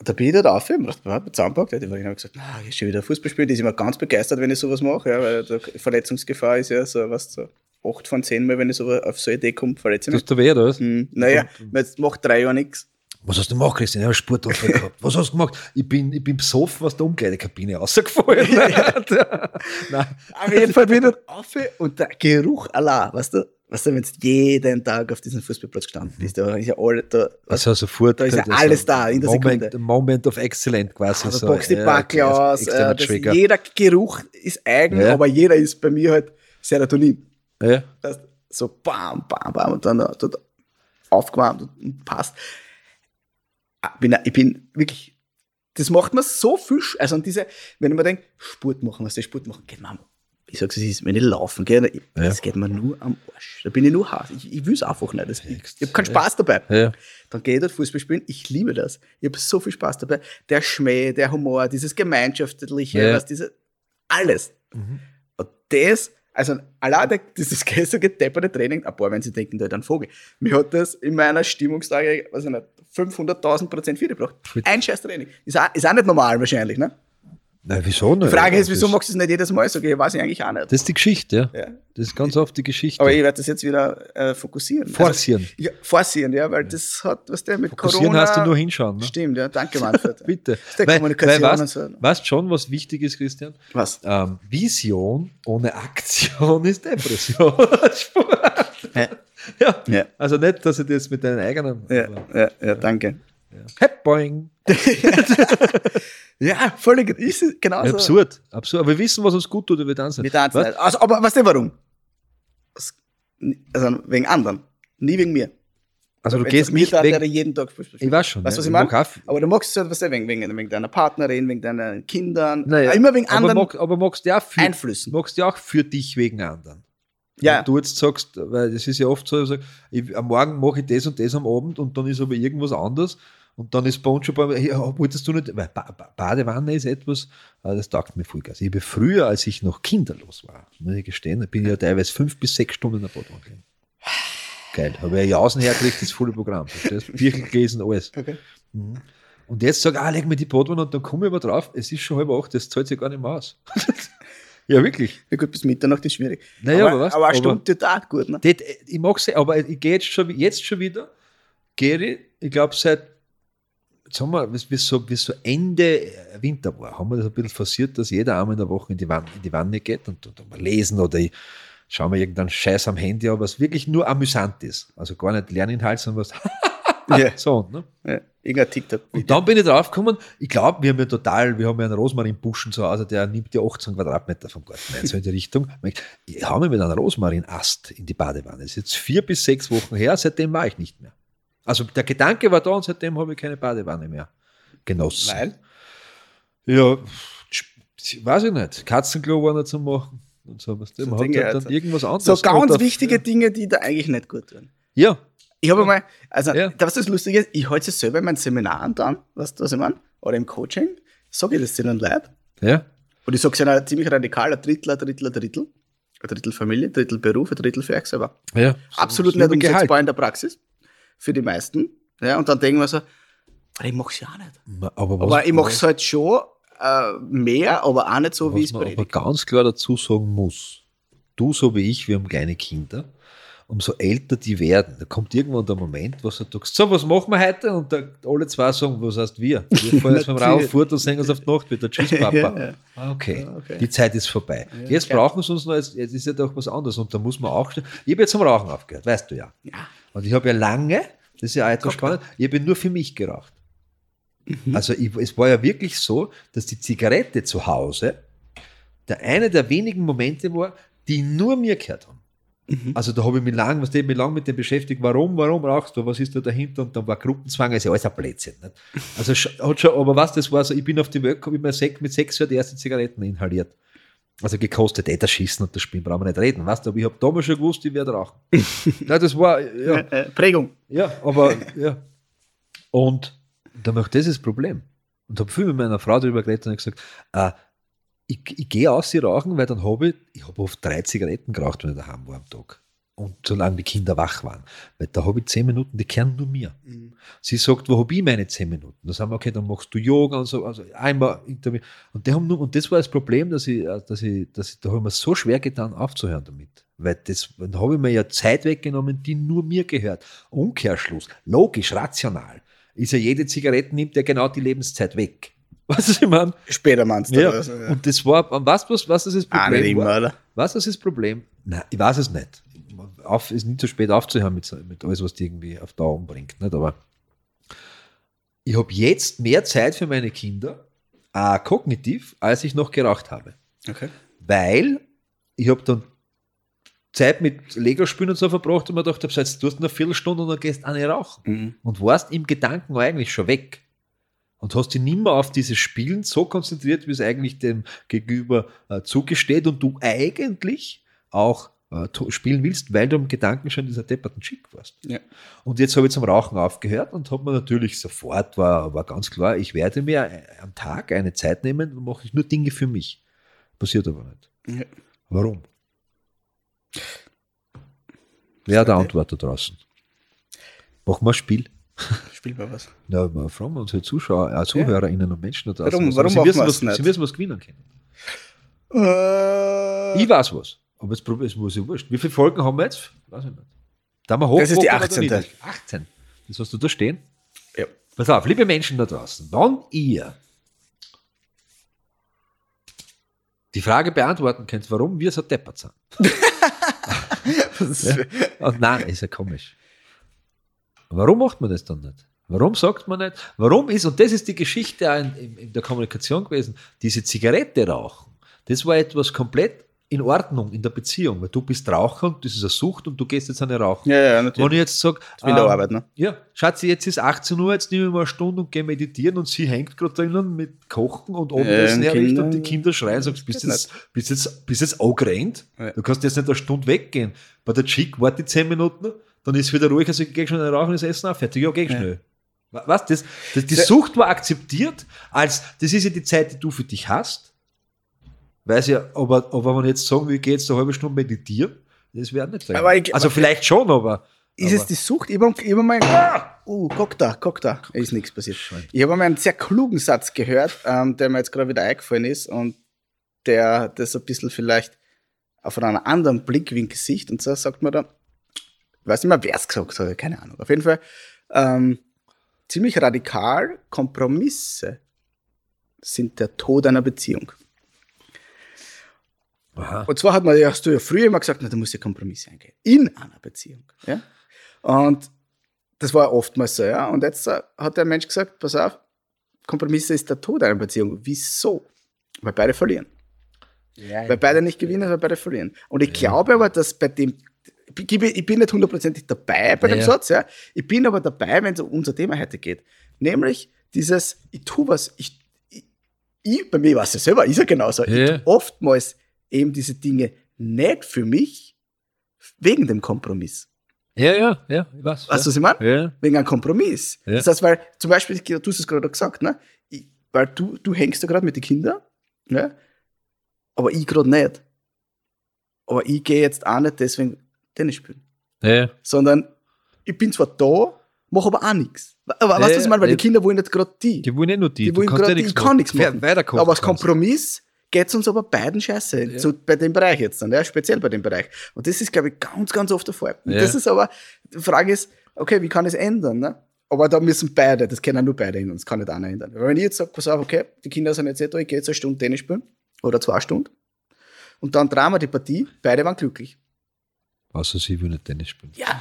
Da bin ich dort auf, ich hab gedacht, zusammenpackt, die habe gesagt, na, ich schon wieder Fußball spielen, die ist immer ganz begeistert, wenn ich sowas mache, ja, weil die Verletzungsgefahr ist ja so, was so, 8 von 10 Mal, wenn ich so auf so eine Idee komme, verletze ich mich. Tust du weh, oder was? Hm, naja, jetzt macht drei Jahre nichts. Was hast du gemacht, Christian? Ich habe Sportunfall gehabt. Was hast du gemacht? Ich bin, ich bin besoffen aus der Umkleidekabine rausgefallen. Nein. Auf jeden Fall bin ich dort auf und der Geruch allein, weißt du, weißt du, wenn du jeden Tag auf diesem Fußballplatz gestanden bist, da ist ja alle, da, Also sofort. Da ist ja alles da, in der Moment, Sekunde. Moment of Excellence quasi. Also so. packst die Ja, Backel okay, aus, äh, jeder Geruch ist eigen, Ja. aber jeder ist bei mir halt Serotonin. Ja. Das so bam, bam, bam und dann dort aufgewärmt und passt. Ah, Bin, ich bin wirklich, das macht mir so viel, also an diese, wenn ich mir denke, Sport machen, was der Sport machen, geht am, ich sag's es ist, wenn ich laufen gehe, ich- Ja. das geht mir nur am Arsch. Da bin ich nur Hass. Ich, ich will es einfach nicht. Das, ich ich habe keinen. Spaß dabei. Ja. Dann gehe ich dort Fußball spielen. Ich liebe das. Ich habe so viel Spaß dabei. Der Schmäh, der Humor, dieses Gemeinschaftliche, Ja. was diese, alles. Mhm. Und das, also allein dieses so gedepperte Training, ein paar, wenn sie denken, da ist ein Vogel. Mir hat das in meiner Stimmungslage, weiß ich nicht, 500.000 Prozent viel gebracht. Fit. Ein scheiß Training. Ist auch, ist auch nicht normal wahrscheinlich, ne? Na, wieso nicht? Die Frage ist, wieso das, magst du es nicht jedes Mal? Sag ich, weiß ich eigentlich auch nicht. das ist die Geschichte, ja. Ja. Das ist ganz oft die Geschichte. Aber ich werde das jetzt wieder äh, fokussieren. Forcieren. Also, ja, forcieren, ja, weil das hat, was der mit Fokussieren Corona... heißt du nur hinschauen. Ne? Stimmt, ja, danke Manfred. Bitte. ist der Weil, weil weißt, so. weißt schon, was wichtig ist, Christian? Was? Ähm, Vision ohne Aktion ist Depression. Ja. Ja. Ja. Also nicht, dass ich das mit deinen eigenen. Ja, ja, ja, danke. Hep, boing. Ja, völlig, ist es genauso. Absurd. Absurd. Aber wir wissen, was uns gut tut, wir tanzen. Wir tanzen Was? nicht. Also, aber weißt du warum? Also wegen anderen. Nie wegen mir. Also du Wenn gehst nicht wegen... wäre jeden Tag Fußball Ich weiß schon. Weißt du, ja. was ich meine? mag Aber du magst es halt, was wegen, wegen, wegen deiner Partnerin, wegen deinen Kindern. Naja, immer wegen aber, anderen mag, aber magst du auch für, Einflüssen. magst du auch für dich wegen anderen. Ja. Wenn du jetzt sagst, weil das ist ja oft so, ich sag, ich, am Morgen mache ich das und das am Abend und dann ist aber irgendwas anderes und dann ist bei uns schon bei hey, wolltest du nicht, weil ba ba Badewanne ist etwas, äh, das taugt mir voll Gas. Ich habe früher, als ich noch kinderlos war, muss ich gestehen, da bin ich ja teilweise fünf bis sechs Stunden in der Badewanne gelegen. Geil, habe ich Jausen hergekriegt, das volle Programm. Birkel gelesen, alles. Okay. Mhm. Und jetzt sag ich, ah, leg mir die Badewanne und dann komme ich aber drauf, es ist schon halb acht, das zahlt sich gar nicht mehr aus. ja, wirklich. Ja gut, bis Mitternacht ist schwierig. Naja, aber, aber was? aber eine Aber- Stunde auch gut, ne? Das, ich mag sie, aber ich gehe jetzt schon, jetzt schon wieder, gehe ich, ich glaube seit, haben wir, bis, so, bis so Ende Winter war, haben wir das ein bisschen forciert, dass jeder einmal in der Woche in die Wanne, in die Wanne geht und, und, mal lesen oder ich schaue mir irgendeinen Scheiß am Handy an, was wirklich nur amüsant ist. Also gar nicht Lerninhalt, sondern was Ja. so. Ne? ja. Irgendein TikTok. Und dann bin ich drauf gekommen, ich glaube, wir haben ja total, wir haben ja einen Rosmarinbuschen zu Hause, der nimmt ja 18 Quadratmeter vom Garten ein, so in die Richtung. Ich habe mir mit einem Rosmarinast in die Badewanne. Das ist jetzt vier bis sechs Wochen her, seitdem war ich nicht mehr. Also der Gedanke war da und seitdem habe ich keine Badewanne mehr genossen. Weil? Ja, weiß ich nicht. Katzenklo war noch zu machen. Und so was. Man hat halt dann also. irgendwas anderes. So ganz wichtige Dinge, die da eigentlich nicht gut tun. Ja, Ich habe mal, also, Ja. was das Lustige ist, ich halte es selber in meinen Seminaren dann, weißt du, was ich meine? Oder im Coaching, sage ich das zu den Leuten. ja. Und ich sage es ja ziemlich radikal, ein Drittel, ein Drittel, ein Drittel. Ein Drittel Familie, ein Drittel Beruf, ein Drittel für euch selber. Ja, Absolut nicht umsetzbar in der Praxis. Für die meisten. Ja, und dann denken wir so, "Aber ich mach's ja auch nicht. Aber, was, Aber ich mach's halt schon äh, mehr, aber auch nicht so, wie was es man aber ganz klar dazu sagen muss, du so wie ich, wir haben kleine Kinder, umso älter die werden, da kommt irgendwann der Moment, wo du sagst, so, was machen wir heute? Und da alle zwei sagen, was heißt wir? Wir fahren jetzt vom. Rauf fort und singen uns auf die Nacht wieder. Tschüss, Papa. Ja, ja. Ah, okay. Ja, okay. die Zeit ist vorbei. jetzt klar. brauchen sie uns noch, jetzt, jetzt ist ja doch was anderes und da muss man auch, ich habe jetzt zum Rauchen aufgehört, weißt du ja. Ja. Und ich habe ja lange, das ist ja auch etwas spannend, ich habe ja nur für mich geraucht. Mhm. Also ich, es war ja wirklich so, dass die Zigarette zu Hause der eine der wenigen Momente war, die nur mir gehört haben. Mhm. Also da habe ich mich lang, was mich lang mit dem beschäftigt, warum, warum rauchst du, was ist da dahinter? Und dann war Gruppenzwang, ist ja alles ein Blödsinn. Nicht? Also hat schon, aber was das war, so, ich bin auf die Welt gekommen, ich sech- mit sechs Jahren die ersten Zigaretten inhaliert. Also gekostet, eh das Schießen und das Spielen brauchen wir nicht reden, weißt du, aber ich habe damals schon gewusst, ich werde rauchen. ja, das war, ja, Äh, Prägung. ja, aber ja. Und dann auch das das Problem. Und habe viel mit meiner Frau darüber geredet und gesagt, äh, ich, ich gehe aus, sie rauchen, weil dann habe ich, ich habe oft drei Zigaretten geraucht, wenn ich daheim war am Tag. Und solange die Kinder wach waren. Weil da habe ich zehn Minuten, die kehren nur mir. Sie sagt, wo habe ich meine zehn Minuten? Da sagen wir, okay, dann machst du Yoga und so, also einmal. Und, die haben nur, und das war das Problem, dass ich, äh, dass ich, dass ich da habe ich mir so schwer getan, aufzuhören damit. Weil das, dann habe ich mir ja Zeit weggenommen, die nur mir gehört. Umkehrschluss, logisch, rational, ist ja jede Zigarette nimmt ja genau die Lebenszeit weg. Was ich meine? Später meinst du. Ja. also, ja. Und das war, was, was, was das, das Ah, Problem nicht immer, war? oder? Was ist das Problem? Nein, ich weiß es nicht. Auf, ist nicht so spät aufzuhören mit, so- mit alles, was die irgendwie auf Dauer umbringt. Nicht? Aber ich habe jetzt mehr Zeit für meine Kinder, auch kognitiv, als ich noch geraucht habe. Okay. Weil ich habe dann Zeit mit Lego-Spielen und so verbracht und mir gedacht habe, jetzt tust du eine Viertelstunde und dann gehst du eine rauchen. Mhm. Und warst im Gedanken eigentlich schon weg. Und hast dich nimmer auf dieses Spielen so konzentriert, wie es eigentlich dem Gegenüber äh, zugesteht und du eigentlich auch äh, spielen willst, weil du im Gedanken schon dieser depperten Chick warst. Ja. Und jetzt habe ich zum Rauchen aufgehört und habe mir natürlich sofort, war, war ganz klar, ich werde mir äh, am Tag eine Zeit nehmen und mache ich nur Dinge für mich. Passiert aber nicht. Ja. Warum? Wer hat eine Antwort da draußen? Machen wir ein Spiel. Spiel mal was. Ja, mal fragen wir unsere Zuschauer, äh, ZuhörerInnen und Menschen da draußen. Warum- was- warum sie, wissen, wir was, es nicht? sie wissen, was gewinnen können. Äh, Ich weiß was. Aber jetzt probier- es muss ich wurscht. Wie viele Folgen haben wir jetzt? Weiß ich nicht. Da wir hoch, Das ist die hoch oder 18.. niedrig? 18. Das hast du da stehen. ja. Pass auf, liebe Menschen da draußen, wann ihr die Frage beantworten könnt, warum wir so deppert sind. Ja. Oh, nein, ist ja komisch. Warum macht man das dann nicht? Warum sagt man nicht? Warum ist, und das ist die Geschichte in, in, der Kommunikation gewesen, diese Zigarette rauchen, das war etwas komplett in Ordnung in der Beziehung, weil du bist Raucher und das ist eine Sucht und du gehst jetzt eine rauchen. ja, ja, Wenn natürlich. ich jetzt sage, bin in der Arbeit, ne? Ja, Schatzi, jetzt ist 18 Uhr, jetzt nehme ich mal eine Stunde und gehe meditieren und sie hängt gerade drinnen mit Kochen und Abendessen Ja, herrichten und die Kinder schreien und sagst, bist jetzt, bist jetzt, bist jetzt angerannt? Ja. Du kannst jetzt nicht eine Stunde weggehen. Bei der Chick warte ich 10 Minuten, dann ist wieder ruhig, also ich gehe schon rauchen, das Essen auch fertig. Ja, geh schnell. Was? Das, das, die Sucht war akzeptiert, als das ist ja die Zeit, die du für dich hast. Weiß ja, aber, aber wenn man jetzt sagen will, ich gehe jetzt eine halbe Stunde meditieren, das wäre nicht. Aber ich- Also vielleicht schon, aber. Ist es die Sucht? Ich habe hab mal. Oh, guck da, guck da. Ist nichts passiert. Ich habe mal einen sehr klugen Satz gehört, ähm, der mir jetzt gerade wieder eingefallen ist und der das ein bisschen vielleicht auf einen anderen Blickwinkel sieht. Und so sagt man da, ich weiß nicht mehr, wer es gesagt hat, keine Ahnung. Auf jeden Fall ähm, ziemlich radikal, Kompromisse sind der Tod einer Beziehung. Aha. Und zwar hat man, hast du ja früher immer gesagt, na, du musst ja Kompromisse eingehen. In einer Beziehung. Ja? Und das war oftmals so, ja. Und jetzt hat der Mensch gesagt, pass auf, Kompromisse ist der Tod einer Beziehung. Wieso? Weil beide verlieren. Weil beide nicht gewinnen, weil beide verlieren. Und ich glaube aber, dass bei dem, ich bin nicht hundertprozentig dabei bei dem Ja. Satz, ja. Ich bin aber dabei, wenn es um unser Thema heute geht. Nämlich dieses, ich tue was, ich, ich, ich bei mir war es ja selber, ist ja genauso. Ja. Ich tue oftmals eben diese Dinge nicht für mich, wegen dem Kompromiss. Ja, ja, ja, ich weiß. Weißt du, was ich meine? ja. Wegen einem Kompromiss. Ja. Das heißt, weil zum Beispiel, du hast es gerade gesagt, ne? Ich, weil du, du hängst da gerade mit den Kindern, ne? aber ich gerade nicht. Aber ich gehe jetzt auch nicht deswegen Tennis spielen. Ja. Sondern ich bin zwar da, mache aber auch nichts. Aber weißt du, was ich meine? Weil Ja, die Kinder wollen nicht gerade die. Die wollen nicht nur die. Die wollen gerade, ja ich kann nichts machen. Aber als. Kompromiss geht es uns aber beiden scheiße. Ja. So bei dem Bereich jetzt dann, ja, speziell bei dem Bereich. Und das ist, glaube ich, ganz, ganz oft der Fall. Ja. das ist aber, die Frage ist, okay, wie kann ich es ändern? Ne? Aber da müssen beide, das können nur beide in uns, kann nicht einer ändern. Wenn ich jetzt sage, pass auf, okay, die Kinder sind jetzt eh da, ich gehe jetzt eine Stunde Tennis spielen oder zwei Stunden und dann drehen wir die Partie, beide waren glücklich. Außer sie nicht Tennis spielen. Ja.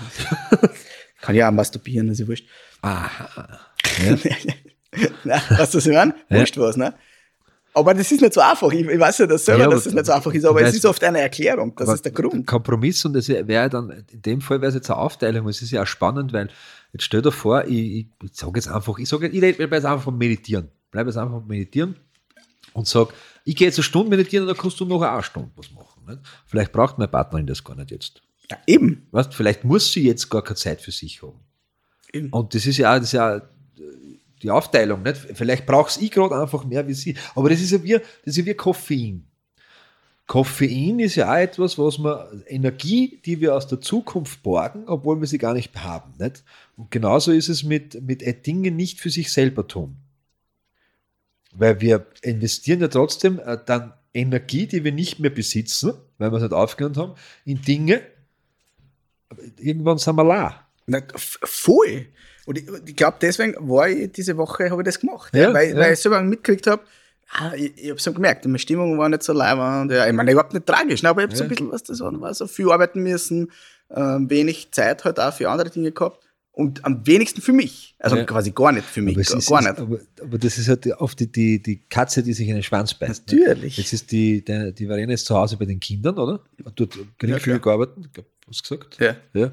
kann ja auch masturbieren, das ist ja wurscht. Aha. Nein, weißt du, was ich meine? Ja. Wurscht was, ne? Aber das ist nicht so einfach. Ich, ich weiß ja das selber, Ja, dass es nicht so einfach ist, aber es ist oft eine Erklärung. Das ist der Grund. Kompromiss und das wäre dann, in dem Fall wäre es jetzt eine Aufteilung, und es ist ja auch spannend, weil jetzt stell dir vor, ich, ich, ich sage jetzt einfach, ich sage, ich bleibe jetzt einfach vom Meditieren. Bleibe jetzt einfach vom Meditieren und sage, ich gehe jetzt eine Stunde meditieren und dann kannst du noch eine Stunde was machen. Nicht? Vielleicht braucht meine Partnerin das gar nicht jetzt. Ja, eben. Weißt, vielleicht muss sie jetzt gar keine Zeit für sich haben. eben. Und das ist ja, das ist ja die Aufteilung. Nicht? Vielleicht brauchst ich gerade einfach mehr wie sie. Aber das ist ja wie, das ist ja wie Koffein. Koffein ist ja auch etwas, was man, Energie, die wir aus der Zukunft borgen, obwohl wir sie gar nicht haben. Nicht? Und genauso ist es mit, mit Dingen nicht für sich selber tun. Weil wir investieren ja trotzdem äh, dann Energie, die wir nicht mehr besitzen, weil wir es nicht aufgehört haben, in Dinge. Irgendwann sind wir la. Na, voll. Und ich, ich glaube, deswegen war ich diese Woche, habe ich das gemacht. Ja, weil, ja. weil ich selber mitgekriegt habe, ah, ich, ich habe es gemerkt, meine Stimmung war nicht so leibend. Ja, ich meine, überhaupt nicht tragisch, ne, aber ich habe so ein Ja. bisschen, was das war, war so viel arbeiten müssen, ähm, wenig Zeit halt auch für andere Dinge gehabt und am wenigsten für mich. Also Ja. quasi gar nicht für mich, Aber, ist, gar nicht. aber, aber das ist halt oft die, die, die Katze, die sich in den Schwanz beißt. Natürlich. Ne? Jetzt ist die, die, die Verena ist zu Hause bei den Kindern, oder? Dort geringfügig arbeiten, ich glaub, hast du gesagt? Ja. ja.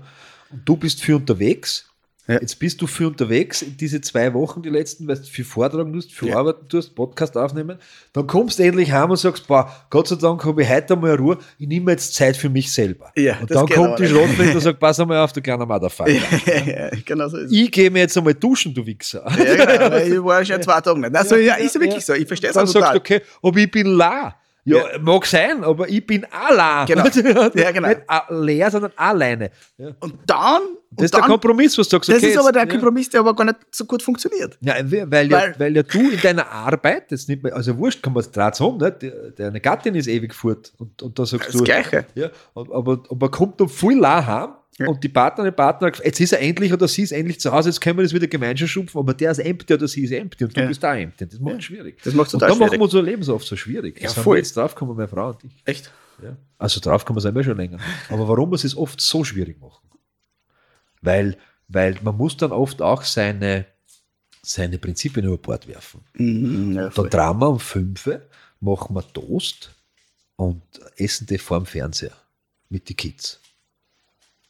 Und du bist für unterwegs. Ja. Jetzt bist du für unterwegs diese zwei Wochen, die letzten, weil du viel vortragen musst, viel Ja. arbeiten tust, Podcast aufnehmen. Dann kommst du endlich heim und sagst, boah, Gott sei Dank habe ich heute einmal Ruhe, ich nehme jetzt Zeit für mich selber. Ja, und dann kommt die. Schlotflinte und sagt, pass einmal auf, du kleiner Motherfucker. ja, genau so. Ich gehe mir jetzt einmal duschen, du Wichser. Ja, genau, ich war schon zwei Tage nicht. Also, ja, ist ja wirklich so. Ich verstehe es auch Dann sagst total. du, okay, aber ich bin la. Ja, mag sein, aber ich bin Allah. Genau. Ja, genau. Nicht leer, sondern alleine. Ja. Und dann, Das und ist der dann Kompromiss, was du sagst. das okay, ist aber der Kompromiss, der aber gar nicht so gut funktioniert. Ja, weil, weil, ja, weil ja du in deiner Arbeit, das nicht mehr, also wurscht, kann man es draht nicht? De- deine Gattin ist ewig fort und, und da sagst Das du, Gleiche. ja, aber, aber kommt dann viel la heim Ja. Und die Partnerin, Partner, jetzt ist er endlich oder sie ist endlich zu Hause, jetzt können wir das wieder gemeinsam schupfen, aber der ist empty oder sie ist empty und du Ja. bist da empty. Das macht es schwierig. Das macht's und total da machen schwierig. wir unser Leben so oft so schwierig. Ja, Das voll. wir jetzt drauf kommen, meine Frau und ich. Echt? Ja. Also drauf kann man es einmal schon länger. Aber warum muss es oft so schwierig machen? Weil, weil man muss dann oft auch seine, seine Prinzipien über Bord werfen. Mhm, ja, Dann wir um 5 Uhr, machen wir Toast und essen die vor dem Fernseher mit den Kids.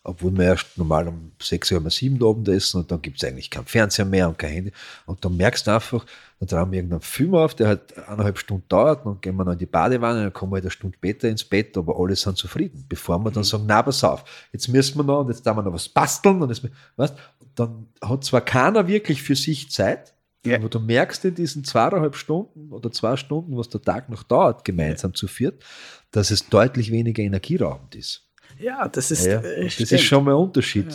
Obwohl wir erst normal um 6 Uhr, um 7 Uhr Abendessen und dann gibt es eigentlich kein Fernseher mehr und kein Handy. Und dann merkst du einfach, dann drehen wir irgendeinen Film auf, der halt eineinhalb Stunden dauert, dann gehen wir noch in die Badewanne, dann kommen wir halt eine Stunde später ins Bett, aber alle sind zufrieden. Bevor wir dann sagen, na, pass auf, jetzt müssen wir noch und jetzt da wir noch was basteln und jetzt, weißt, dann hat zwar keiner wirklich für sich Zeit, Ja. aber du merkst in diesen zweieinhalb Stunden oder zwei Stunden, was der Tag noch dauert, gemeinsam zu viert, dass es deutlich weniger energieraubend ist. Ja, das ist, Ja, äh, das stimmt. ist schon mal ein Unterschied.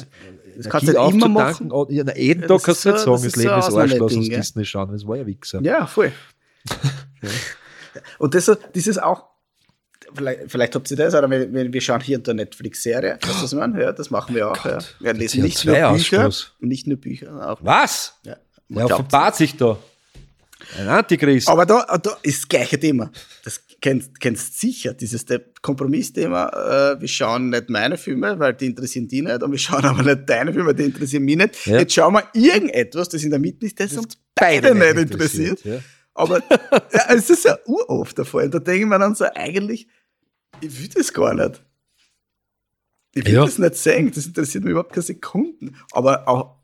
Das kannst du nicht immer machen. Oh, ja, na, jeden Ja, Tag das kannst du ist nicht so- sagen, das das ist Leben so ist Ausnahmeding, sonst ja. Disney schauen, das war ja Wichser. Ja, voll. Und das, dieses auch, vielleicht, vielleicht habt ihr das, oder wir, wir schauen hier in der Netflix-Serie, weißt du, was ich meine? Ja, das machen wir auch. Ja. Wir lesen nicht nur CO2-Ausstoß. Bücher, nicht nur Bücher. Was? Ja. Der Glaubt's offenbart sich da. Ein Antichrist. Aber da, da ist das gleiche Thema. Das kennst, kennst sicher, dieses Kompromissthema. Äh, wir schauen nicht meine Filme, weil die interessieren die nicht, und wir schauen aber nicht deine Filme, die interessieren mich nicht. Ja. Jetzt schauen wir irgendetwas, das in der Mitte ist, das, uns beide, nicht interessiert. Ja. Aber ja, es ist ja uroft der Fall. Und da denke ich mir dann so, eigentlich, ich will das gar nicht. Ich will Ja. das nicht sehen, das interessiert mich überhaupt keine Sekunden. Aber auch,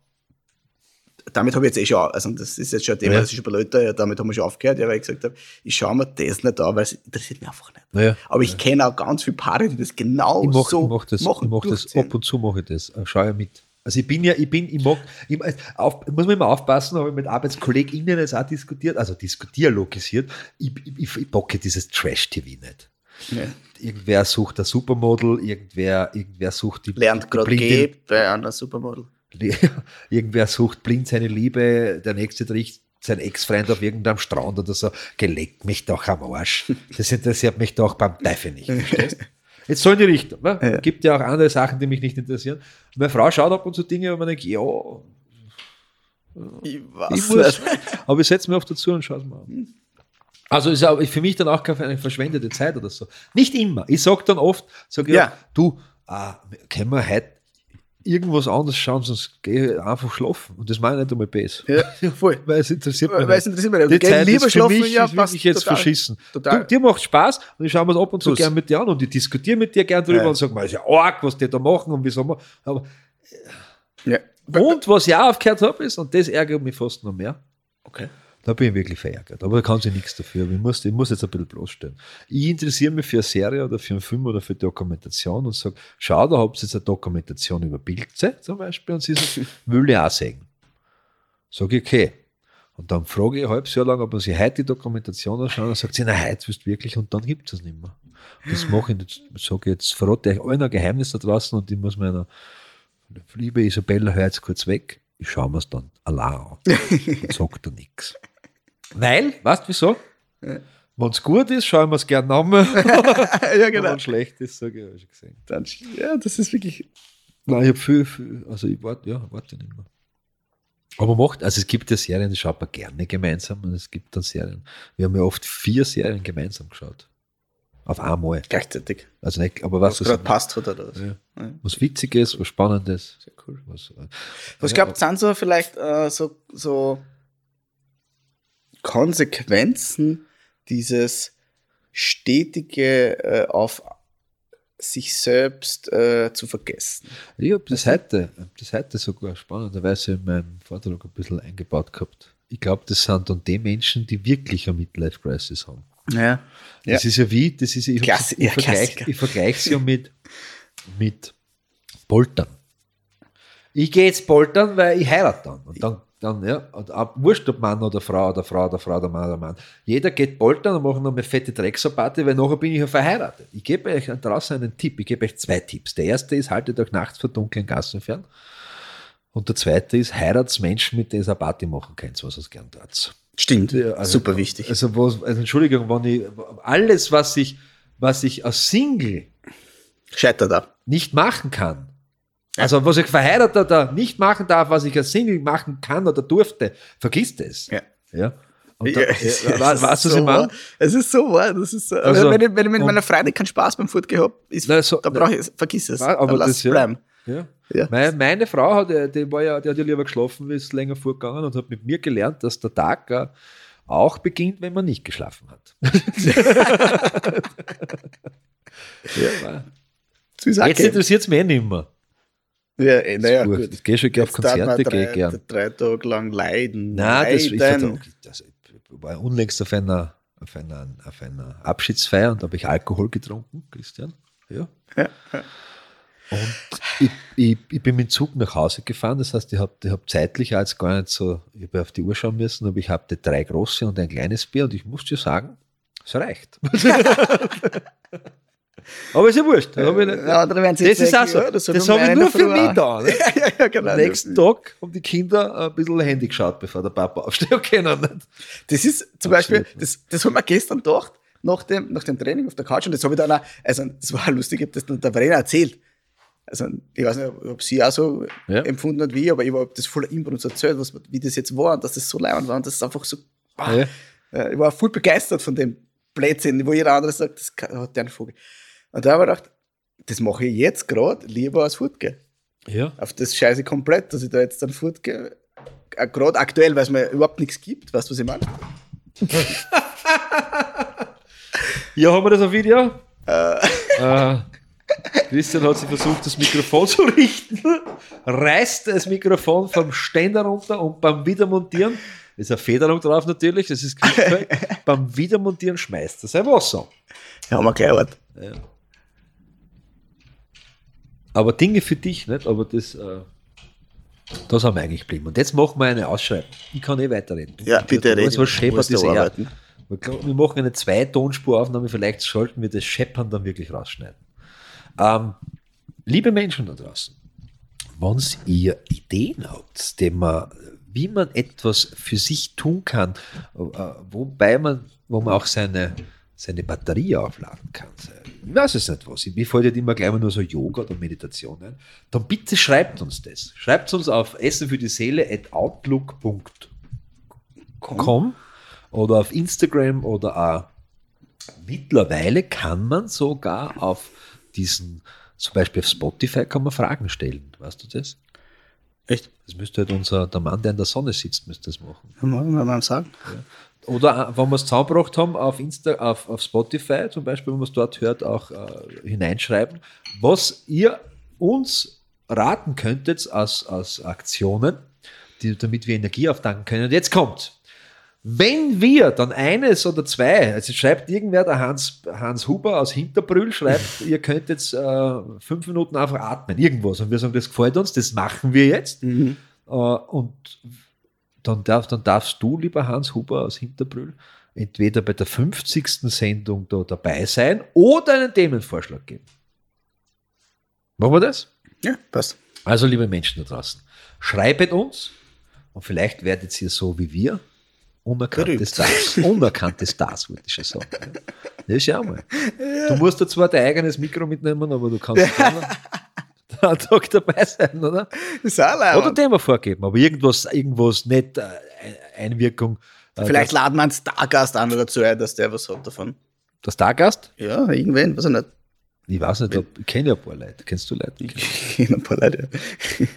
damit habe ich jetzt eh schon, also das ist jetzt schon ein Thema, Ja. das ist schon ein paar Leute, ja, damit haben wir schon aufgehört, ja, weil ich gesagt habe, ich schaue mir das nicht an, weil es interessiert mich einfach nicht. Naja. Aber ich kenne auch ganz viele Paare, die das genau ich mache so ich mach das, machen. ich mach das ab und zu mache ich das. Äh, Schau ja mit. Also ich bin ja, ich bin, ich mag, ich, auf, muss man immer aufpassen, habe ich mit ArbeitskollegInnen jetzt auch diskutiert, also diskutialogisiert, ich, ich, ich, bocke dieses Trash-TV nicht. Ja. Irgendwer sucht ein Supermodel, irgendwer, irgendwer sucht die Lernt gerade geht bei einer Supermodel. irgendwer sucht blind seine Liebe, der nächste trifft sein Ex-Freund auf irgendeinem Strand oder so, geleckt mich doch am Arsch. Das interessiert mich doch beim Teufel nicht. verstehst? Jetzt so in die Richtung. Ne? Ja. Gibt ja auch andere Sachen, die mich nicht interessieren. Meine Frau schaut ab und zu Dinge, wo man denkt, ja, Ich weiß ich muss, nicht. aber ich setze mich oft dazu und schaue es mal an. Also ist auch für mich dann auch keine verschwendete Zeit oder so. Nicht immer. Ich sage dann oft, sag ja, Ja. du, ah, können wir heute irgendwas anderes schauen, sonst gehe ich einfach schlafen. Und das meine ich nicht einmal besser. Ja, voll. Weil es interessiert mich Weil es interessiert mich nicht. Die Zeit lieber ist für mich, ja, ist wirklich jetzt total. verschissen. Total. Du, dir macht Spaß und ich schaue mir ab und zu Tu's. gern mit dir an und ich diskutiere mit dir gern drüber Ja. und sage mal, ist ja arg, was die da machen und wieso wir. Aber Ja. und was ich auch aufgehört habe, ist, und das ärgert mich fast noch mehr, Okay. Da bin ich wirklich verärgert. Aber da kann sie nichts dafür. Ich muss, ich muss jetzt ein bisschen bloßstellen. Ich interessiere mich für eine Serie oder für einen Film oder für Dokumentation und sage, schau, da habt ihr jetzt eine Dokumentation über Pilze zum Beispiel und sie sagt, will ich auch sehen. Sage ich, okay. Und dann frage ich ein halbes Jahr lang, ob man sich heute die Dokumentation anschauen und sagt sie, na, heute willst du wirklich und dann gibt es es nicht mehr. Das mache ich jetzt, sage ich jetzt, verrate ich euch allen ein Geheimnis da draußen und ich muss meiner liebe Isabella, hör jetzt kurz weg. Ich schaue mir es dann allein an. Dann sagt er nichts. Weil, weißt du wieso? Wenn es gut ist, schauen wir es gerne an. ja, genau. Wenn es schlecht ist, sage ich, habe ich schon gesehen. Dann, ja, das ist wirklich. Nein, ich habe viel, viel, also ich warte, ja, warte nicht mehr. Aber macht, also es gibt ja Serien, die schaut man gerne gemeinsam und es gibt dann Serien. Wir haben ja oft vier Serien gemeinsam geschaut. Auf einmal. Gleichzeitig. Also nicht, aber was, Was gerade passt hat oder was. Ja. Ja. was Witziges, was Spannendes. Sehr cool. Was, äh, Was ja, glaubt sind so vielleicht äh, so, so Konsequenzen dieses stetige äh, auf sich selbst äh, zu vergessen? Ich habe das heute, das heute sogar spannenderweise in meinem Vortrag ein bisschen eingebaut gehabt. Ich glaube, das sind dann die Menschen, die wirklich eine Midlife-Crisis haben. Ja. Das ist ja wie, das ist, ich, Klassi- ich ja, vergleiche ich vergleiche es ja mit, mit Poltern. Ich gehe jetzt poltern, weil ich heirate dann. Und dann, dann ja, und ab, wurscht ob Mann oder Frau oder Frau oder Frau oder Mann oder Mann. Jeder geht poltern und machen noch eine fette Drecksabate, weil nachher bin ich ja verheiratet. Ich gebe euch draußen einen Tipp. Ich gebe euch zwei Tipps. Der erste ist, haltet euch nachts vor dunklen Gassen fern. Und der zweite ist, heiratet Menschen, mit denen ihr eine Party machen könnt, was ihr gern tut. Stimmt. Also- Super wichtig. Also, was, also Entschuldigung, wenn ich alles, was ich, was ich als Single Scheitert ab. nicht machen kann, also was ich verheirateter nicht machen darf, was ich als Single machen kann oder durfte, vergisst es. Ja. Ja. Und Ja, da, es ist- ja, wa- ist weißt du, was so ich meine? wahr. Es ist so wahr. Das ist so. Also, wenn ich, wenn ich mit meiner Freundin keinen Spaß beim Foot gehabt ist, Na, so- da brauche ich, vergiss es. Aber Dann lass das es ja. bleiben. Ja. Ja. Meine, meine Frau hat, ja- die, war ja, die hat ja lieber geschlafen, wie es länger vorgegangen und hat mit mir gelernt, dass der Tag äh, auch beginnt, wenn man nicht geschlafen hat. ja, Das ist jetzt interessiert es mich eh nicht mehr. Ja, eh, naja, Gut, gut. Ich gehe schon gerne auf Konzerte, gehe gern. drei Tage lang leiden. Nein, das, ich, vertrag- das, ich war unlängst auf einer, auf, einer, auf einer Abschiedsfeier und da habe ich Alkohol getrunken, Christian. Ja. Ja. Und ich, ich, ich bin mit dem Zug nach Hause gefahren, das heißt, ich habe ich hab zeitlich jetzt gar nicht so, ich habe auf die Uhr schauen müssen, aber ich hatte drei große und ein kleines Bier und ich muss dir sagen, es reicht. aber ist ja wurscht. Da ich Ja, das ist auch so. ja, Das, soll habe ich nur für mich da. Ne? ja, ja, genau. Am nächsten Tag haben die Kinder ein bisschen Handy geschaut, bevor der Papa aufstehen können. Das ist zum Beispiel, Absolut. das, das haben wir gestern gedacht, nach dem, nach dem Training auf der Couch, und das habe ich dann auch, also das war lustig, ich habe das dann der Verena erzählt. Also ich weiß nicht, ob sie auch so Ja. empfunden hat wie ich, aber ich habe das voll Input und so erzählt, was, wie das jetzt war und dass das so leibend war und das ist einfach so, Ja. äh, ich war voll begeistert von dem Blödsinn, wo jeder andere sagt, das hat der einen Vogel. Und da habe ich gedacht, das mache ich jetzt gerade lieber als Fortgehen. Ja. Auf das scheiße komplett, dass ich da jetzt dann fortgehe. Äh, Gerade aktuell, weil es mir überhaupt nichts gibt, weißt du, was ich meine? Ja, haben wir das auf Video? Äh, Christian hat sich versucht, das Mikrofon zu richten, reißt das Mikrofon vom Ständer runter und beim Wiedermontieren, ist eine Federung drauf natürlich, das ist Griffberg, beim Wiedermontieren schmeißt er sein Wasser. Ja, haben wir gleich Ort. Aber Dinge für dich, nicht? Aber das, äh, das haben wir eigentlich geblieben. Und jetzt machen wir eine Ausschreibung. Ich kann eh weiterreden. Ja, bitte reden. was scheppert, Musst du ist er. arbeiten. Wir wir machen eine Zwei-Tonspuraufnahme, vielleicht sollten wir das Scheppern dann wirklich rausschneiden. Ähm, liebe Menschen da draußen, wenn ihr Ideen habt, die man, wie man etwas für sich tun kann, äh, wobei man, wo man auch seine, seine Batterie aufladen kann. Ich weiß es nicht was. Mir fällt ja immer gleich mal nur so Yoga oder Meditation ein. Dann bitte schreibt uns das. Schreibt uns auf essen für die Seele at outlook.com oder auf Instagram oder auch mittlerweile kann man sogar auf diesen, zum Beispiel auf Spotify kann man Fragen stellen. Weißt du das? Echt? Das müsste halt unser, der Mann, der in der Sonne sitzt, müsste das machen. Mal, mal, mal sagen. Oder wenn wir es zusammengebracht haben, auf, Insta, auf, auf Spotify zum Beispiel, wenn man es dort hört, auch äh, hineinschreiben, was ihr uns raten könntet als, als Aktionen, die, damit wir Energie auftanken können. Und jetzt kommt. Wenn wir dann eines oder zwei, also schreibt irgendwer, der Hans, Hans Huber aus Hinterbrühl, schreibt, ihr könnt jetzt äh, fünf Minuten einfach atmen, irgendwas. Und wir sagen, das gefällt uns, das machen wir jetzt. Äh, und dann, darf, dann darfst du, lieber Hans Huber aus Hinterbrühl, entweder bei der 50. Sendung da dabei sein oder einen Themenvorschlag geben. Machen wir das? Ja, passt. Also, liebe Menschen da draußen, schreibt uns und vielleicht werdet ihr so wie wir unerkannte. Stars. Unerkannte Stars, wollte ich schon sagen. Ja, schau mal. Du musst da zwar dein eigenes Mikro mitnehmen, aber du kannst einen Tag dabei sein, oder? Das ist auch Oder leibend. Thema vorgeben, aber irgendwas, irgendwas nicht äh, Einwirkung. Äh, Vielleicht das, laden wir einen Stargast an oder zu ein, dass der was hat davon. der Stargast? Ja, irgendwen, weiß ich nicht. Ich weiß nicht, ob, ich kenne ja ein paar Leute. Kennst du Leute? Ich kenne ein paar Leute. W-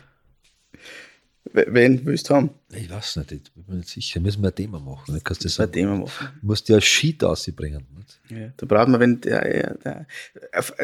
Wen willst du haben? Ich weiß nicht, ich bin mir nicht sicher. Müssen wir ein Thema machen. Nicht? Kannst du dem wir machen. Du musst ja ein Sheet ausbringen. Ja, da braucht man, wenn der, der,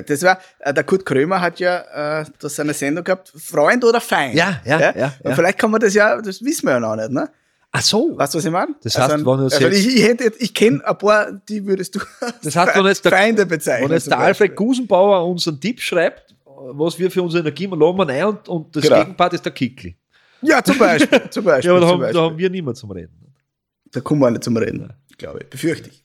das war, äh, der Kurt Krömer hat ja äh, da seine Sendung gehabt, Freund oder Feind. Ja, ja, ja, Und ja. vielleicht kann man das ja, das wissen wir ja noch nicht, ne? Ach so. Weißt du, was ich meine? Das heißt, also, wenn also jetzt- ich, ich, ich kenne ein paar, die würdest du Das heißt, wenn jetzt der, Feinde bezeichnen. wenn jetzt der Alfred. Gusenbauer uns einen Tipp schreibt, was wir für unsere Energie mal laden wir ein und, und das Genau. Gegenpart ist der Kickli. Ja, zum Beispiel. Zum Beispiel, Ja, aber da zum haben, da haben wir niemand zum Reden. Da kommen wir nicht zum Reden, glaube ich. Befürchte ich.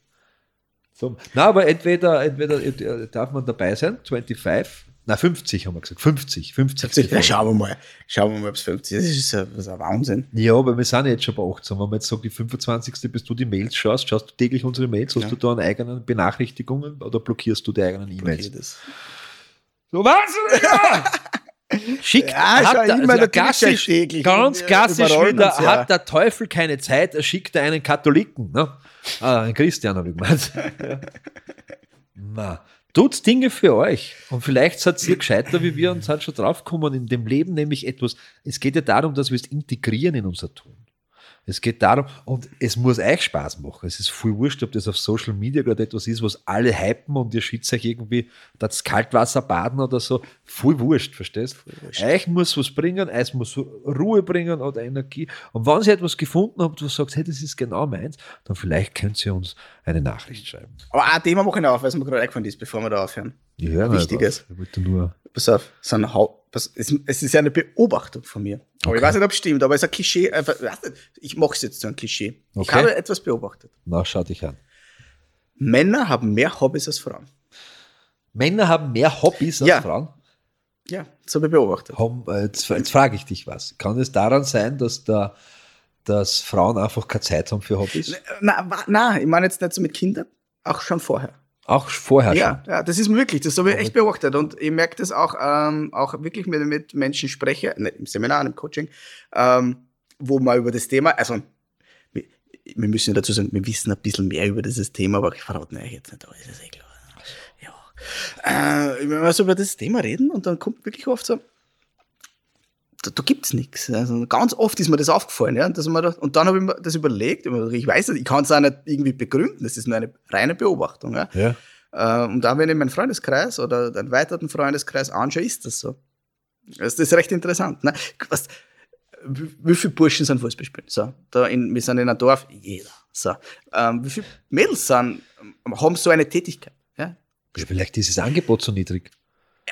So. Na, aber entweder, entweder äh, darf man dabei sein, 25, na 50 haben wir gesagt, 50, 50. Ja, schauen wir mal. Schauen wir mal, ob es 50 ist. Das ist ja, das ist ein Wahnsinn. Ja, aber wir sind jetzt schon bei 18. Wenn man jetzt sagt, die 25. bis du die Mails schaust, schaust du täglich unsere Mails, hast Ja. du da eine eigenen Benachrichtigungen oder blockierst du die eigenen E-Mails? So was? Ja! Schick, Ja, hat schau, der, also klassisch, ganz klassisch wieder, ja. hat der Teufel keine Zeit, er schickt einen Katholiken. Ne? Ah, einen Christian habe ich gemeint. Na, tut Dinge für euch. Und vielleicht seid ihr gescheiter wie wir und seid schon draufgekommen in dem Leben, nämlich etwas. Es geht ja darum, dass wir es integrieren in unser Tun. Es geht darum, und es muss euch Spaß machen. Es ist voll wurscht, ob das auf Social Media gerade etwas ist, was alle hypen und ihr schützt euch irgendwie das Kaltwasser baden oder so. Voll wurscht, verstehst du? Euch muss was bringen, euch muss Ruhe bringen oder Energie. Und wenn ihr etwas gefunden habt, was sagt, hey, das ist genau meins, dann vielleicht könnt ihr uns eine Nachricht schreiben. Aber ein Thema mache ich noch auf, weil es mir gerade eingefallen ist, bevor wir da aufhören. Nicht Wichtiges. Ich wollte nur. Pass auf, so ein Haupt, pass, es, es ist ja eine Beobachtung von mir. Aber ich Okay. weiß nicht, ob es stimmt, aber es ist ein Klischee. Einfach, ich mache es jetzt zu einem Klischee. Ich Okay. habe etwas beobachtet. Na, schau dich an. Männer haben mehr Hobbys als Frauen. Männer haben mehr Hobbys als Ja. Frauen. Ja, das habe ich beobachtet. Äh, jetzt, jetzt frage ich dich was. Kann es daran sein, dass, da, dass Frauen einfach keine Zeit haben für Hobbys? Na, na, ich meine jetzt nicht so mit Kindern, auch schon vorher. Auch vorher Ja, ja, das ist wirklich, das habe ich echt beobachtet und ich merke das auch, ähm, auch wirklich, wenn ich mit Menschen spreche, nicht im Seminar, im Coaching, ähm, wo man über das Thema, also wir, wir müssen dazu sagen, wir wissen ein bisschen mehr über dieses Thema, aber ich verrate euch jetzt nicht alles, ist eh klar. Ja. Äh, wenn wir so über das Thema reden und dann kommt wirklich oft so, da, da gibt's nichts. Also ganz oft ist mir das aufgefallen, ja, dass man da, und dann habe ich mir das überlegt, ich weiß nicht, ich kann es auch nicht irgendwie begründen, das ist nur eine reine Beobachtung, ja. Ja. Äh, und da, wenn ich meinen Freundeskreis oder den erweiterten Freundeskreis anschaue, ist das so. Das ist recht interessant. Ne? Was, wie, viele Burschen sind Fußball spielen? So, da in, wir sind in einem Dorf, jeder. So, ähm, wie viele Mädels sind, haben so eine Tätigkeit? Ja, Vielleicht ist das Angebot so niedrig.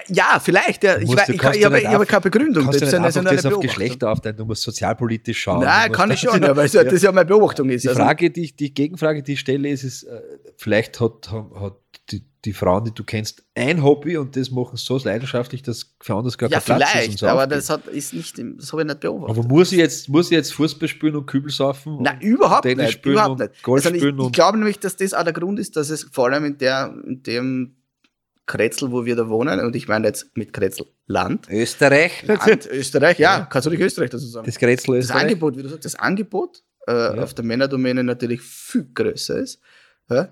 Ja, vielleicht. Ja. Du Ich, weiß, du ich, ich, ich habe keine Begründung. kannst du ist nicht eine- das auf. Geschlechter aufteilen, du musst sozialpolitisch schauen. Nein, du kann ich schon, ja, weil ja, das ja meine Beobachtung ist. Die Also, Frage, die, die Gegenfrage, die ich stelle, ist, ist äh, vielleicht hat, hat, die, die Frauen, die du kennst, ein Hobby und das machen so leidenschaftlich, dass für anderes gar ja, kein Platz ist. Vielleicht, so aber das, hat, ist nicht, das habe ich nicht beobachtet. aber muss ich jetzt, muss ich jetzt Fußball spielen und Kübel saufen? Nein, überhaupt Tennis nicht. Überhaupt und nicht. Golf Also ich, ich glaube nämlich, dass das auch der Grund ist, dass es vor allem in, der, in dem Kretzel, wo wir da wohnen, und ich meine jetzt mit Kretzel Land, Österreich? Land Österreich, ja, kannst du nicht Österreich dazu sagen. Das das Österreich? Angebot, wie du sagst, das Angebot äh, auf der Männerdomäne natürlich viel größer ist. Ja?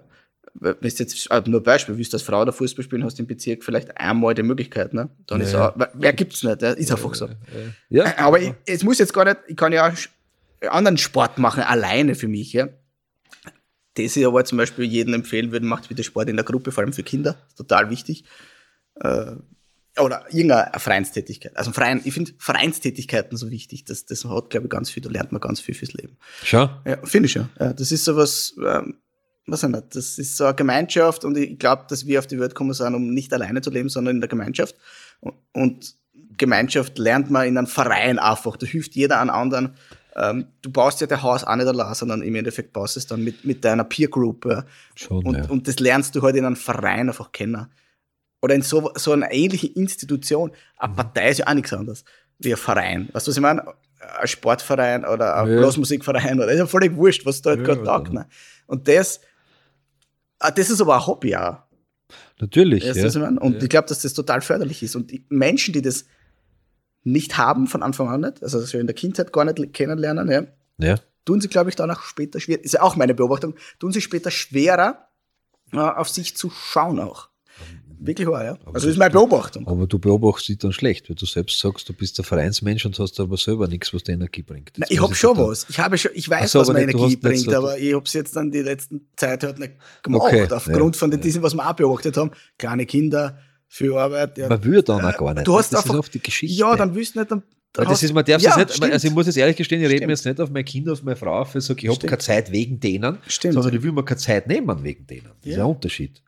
Wenn du jetzt, äh, nur Beispiel, willst du als Frau da Fußball spielen, hast du im Bezirk vielleicht einmal die Möglichkeit, ne? Dann ist Ja. auch, mehr gibt's nicht, ja? ist einfach so. Ja, Aber ich, es muss jetzt gar nicht, ich kann ja auch anderen Sport machen, alleine für mich, ja. Das ich aber zum Beispiel jedem empfehlen würde, macht bitte Sport in der Gruppe, vor allem für Kinder, total wichtig. Äh, oder irgendeine Vereinstätigkeit. Also Verein, ich finde Vereinstätigkeiten so wichtig, das, das hat, glaube ich, ganz viel, da lernt man ganz viel fürs Leben. Schon? Ja, finde ich schon. Ja, das ist so was, ähm, was nicht, das ist so eine Gemeinschaft und ich glaube, dass wir auf die Welt kommen sind, um nicht alleine zu leben, sondern in der Gemeinschaft. Und, und Gemeinschaft lernt man in einem Verein einfach, da hilft jeder an anderen. Ähm, du baust ja dein Haus auch nicht allein, sondern im Endeffekt baust du es dann mit, mit deiner Peer Group. Ja. Schon, Und, ja. und das lernst du halt in einem Verein einfach kennen. Oder in so, so einer ähnlichen Institution. Eine Partei ist ja auch nichts anderes wie ein Verein. Weißt du, was ich meine? Ein Sportverein oder ein Ja. Blasmusikverein oder ist ja völlig wurscht, was da halt Ja, gerade taugt. Ne? Und das, ah, das ist aber ein Hobby auch. Natürlich. Du, Ja. ich? Und Ja. ich glaube, dass das total förderlich ist. Und die Menschen, die das nicht haben von Anfang an nicht, also schon in der Kindheit gar nicht kennenlernen, ja, Ja. tun sie, glaube ich, danach später schwer, ist ja auch meine Beobachtung, tun sie später schwerer, äh, auf sich zu schauen auch. Wirklich wahr, ja. Aber Also ist meine Beobachtung. Aber du beobachtest dich dann schlecht, weil du selbst sagst, du bist ein Vereinsmensch und hast aber selber nichts, was dir Energie bringt. Na, ich habe schon da- was. Ich habe schon, ich weiß, so, was mir du Energie bringt, so- aber ich habe es jetzt dann die letzten Zeit halt nicht gemacht. Okay, aufgrund ja, von ja. diesem, was wir auch beobachtet haben. Kleine Kinder, viel Arbeit. Ja, Man will dann auch gar nicht. du hast das einfach, ist oft die Geschichte. ja dann willst du nicht. Dann, dann das ist, man darf ja, nicht, stimmt. also ich muss jetzt ehrlich gestehen, ich rede mir jetzt nicht auf meine Kinder, auf meine Frau, auf, ich sage, ich habe keine Zeit wegen denen, Stimmt. sondern ich will mir keine Zeit nehmen wegen denen. Das ist Ja. ein Unterschied.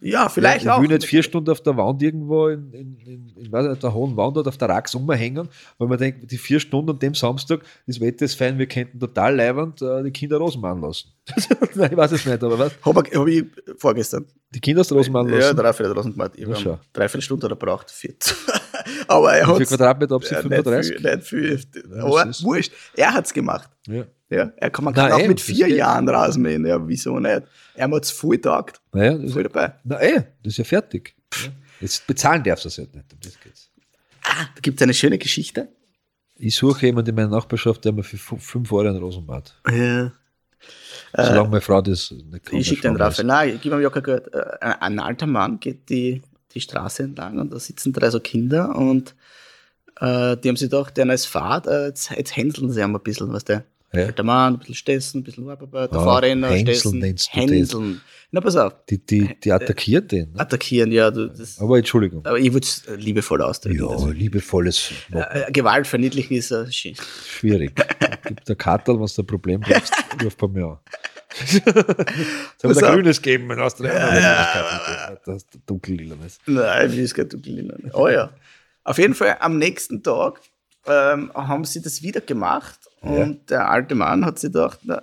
Ja, vielleicht ja, ich auch. will nicht vier Stunden auf der Wand irgendwo in, in, in, in nicht, der hohen Wand oder auf der Rax umhängen, weil man denkt, die vier Stunden an dem Samstag, das Wetter ist fein, wir könnten total leibend äh, die Kinder Rosenmann lassen. Nein, ich weiß es nicht, aber was? Habe hab ich vorgestern. Die Kinder du Rosenmann Ja, lassen? dreiviertel draußen gemacht. Ich habe dreiviertel Stunde gebraucht. Viert. aber er hat viel Quadratmeter ab sie ja, 35? Nicht viel, nicht viel. Ja, aber wurscht. Er hat's gemacht. Ja. Ja, er kann, man kann Na, auch eben, mit das vier geht. Jahren Rasenmähen. Ja, wieso nicht? Er hat es voll taugt. Naja, das Voll dabei. Na eh, das ist ja fertig. Ja. Jetzt bezahlen darfst du es halt nicht, um das geht's. Ah, da gibt es eine schöne Geschichte. Ich suche jemanden in meiner Nachbarschaft, der mir für 5 Euro einen Rosen macht. Ja. Solange meine Frau das nicht kann. Äh, Ich schicke den Raphael. Nein, ich gebe ihm ja kein Geld. Äh, Ein, alter Mann geht die, die Straße entlang und da sitzen drei so Kinder und äh, die haben sich gedacht, der ist Fahrt, äh, jetzt, jetzt hänseln sie einmal ein bisschen, was der Ja. alter Mann, ein bisschen stessen, ein bisschen Arbeit, der Ah, Fahrrenner, hänseln stessen, nennst du das. hänseln. Na, pass auf, Die, die, die attackiert den. Ne? attackieren, ja, du, das, Aber Entschuldigung. aber ich würde es liebevoll ausdrücken. Ja, das- liebevolles Wort. Äh, Gewalt verniedlichen ist äh, schön. Schwierig. Gibt der Kartel, was du ein Problem brauchst, ruf bei mir an. Soll da auf. Grünes geben, wenn aus der Das ist der Dunkellila-Weiß. Nein, wie ist kein Dunkellinie. Oh ja. Auf jeden Fall am nächsten Tag ähm, haben sie das wieder gemacht und der alte Mann hat sich gedacht, na,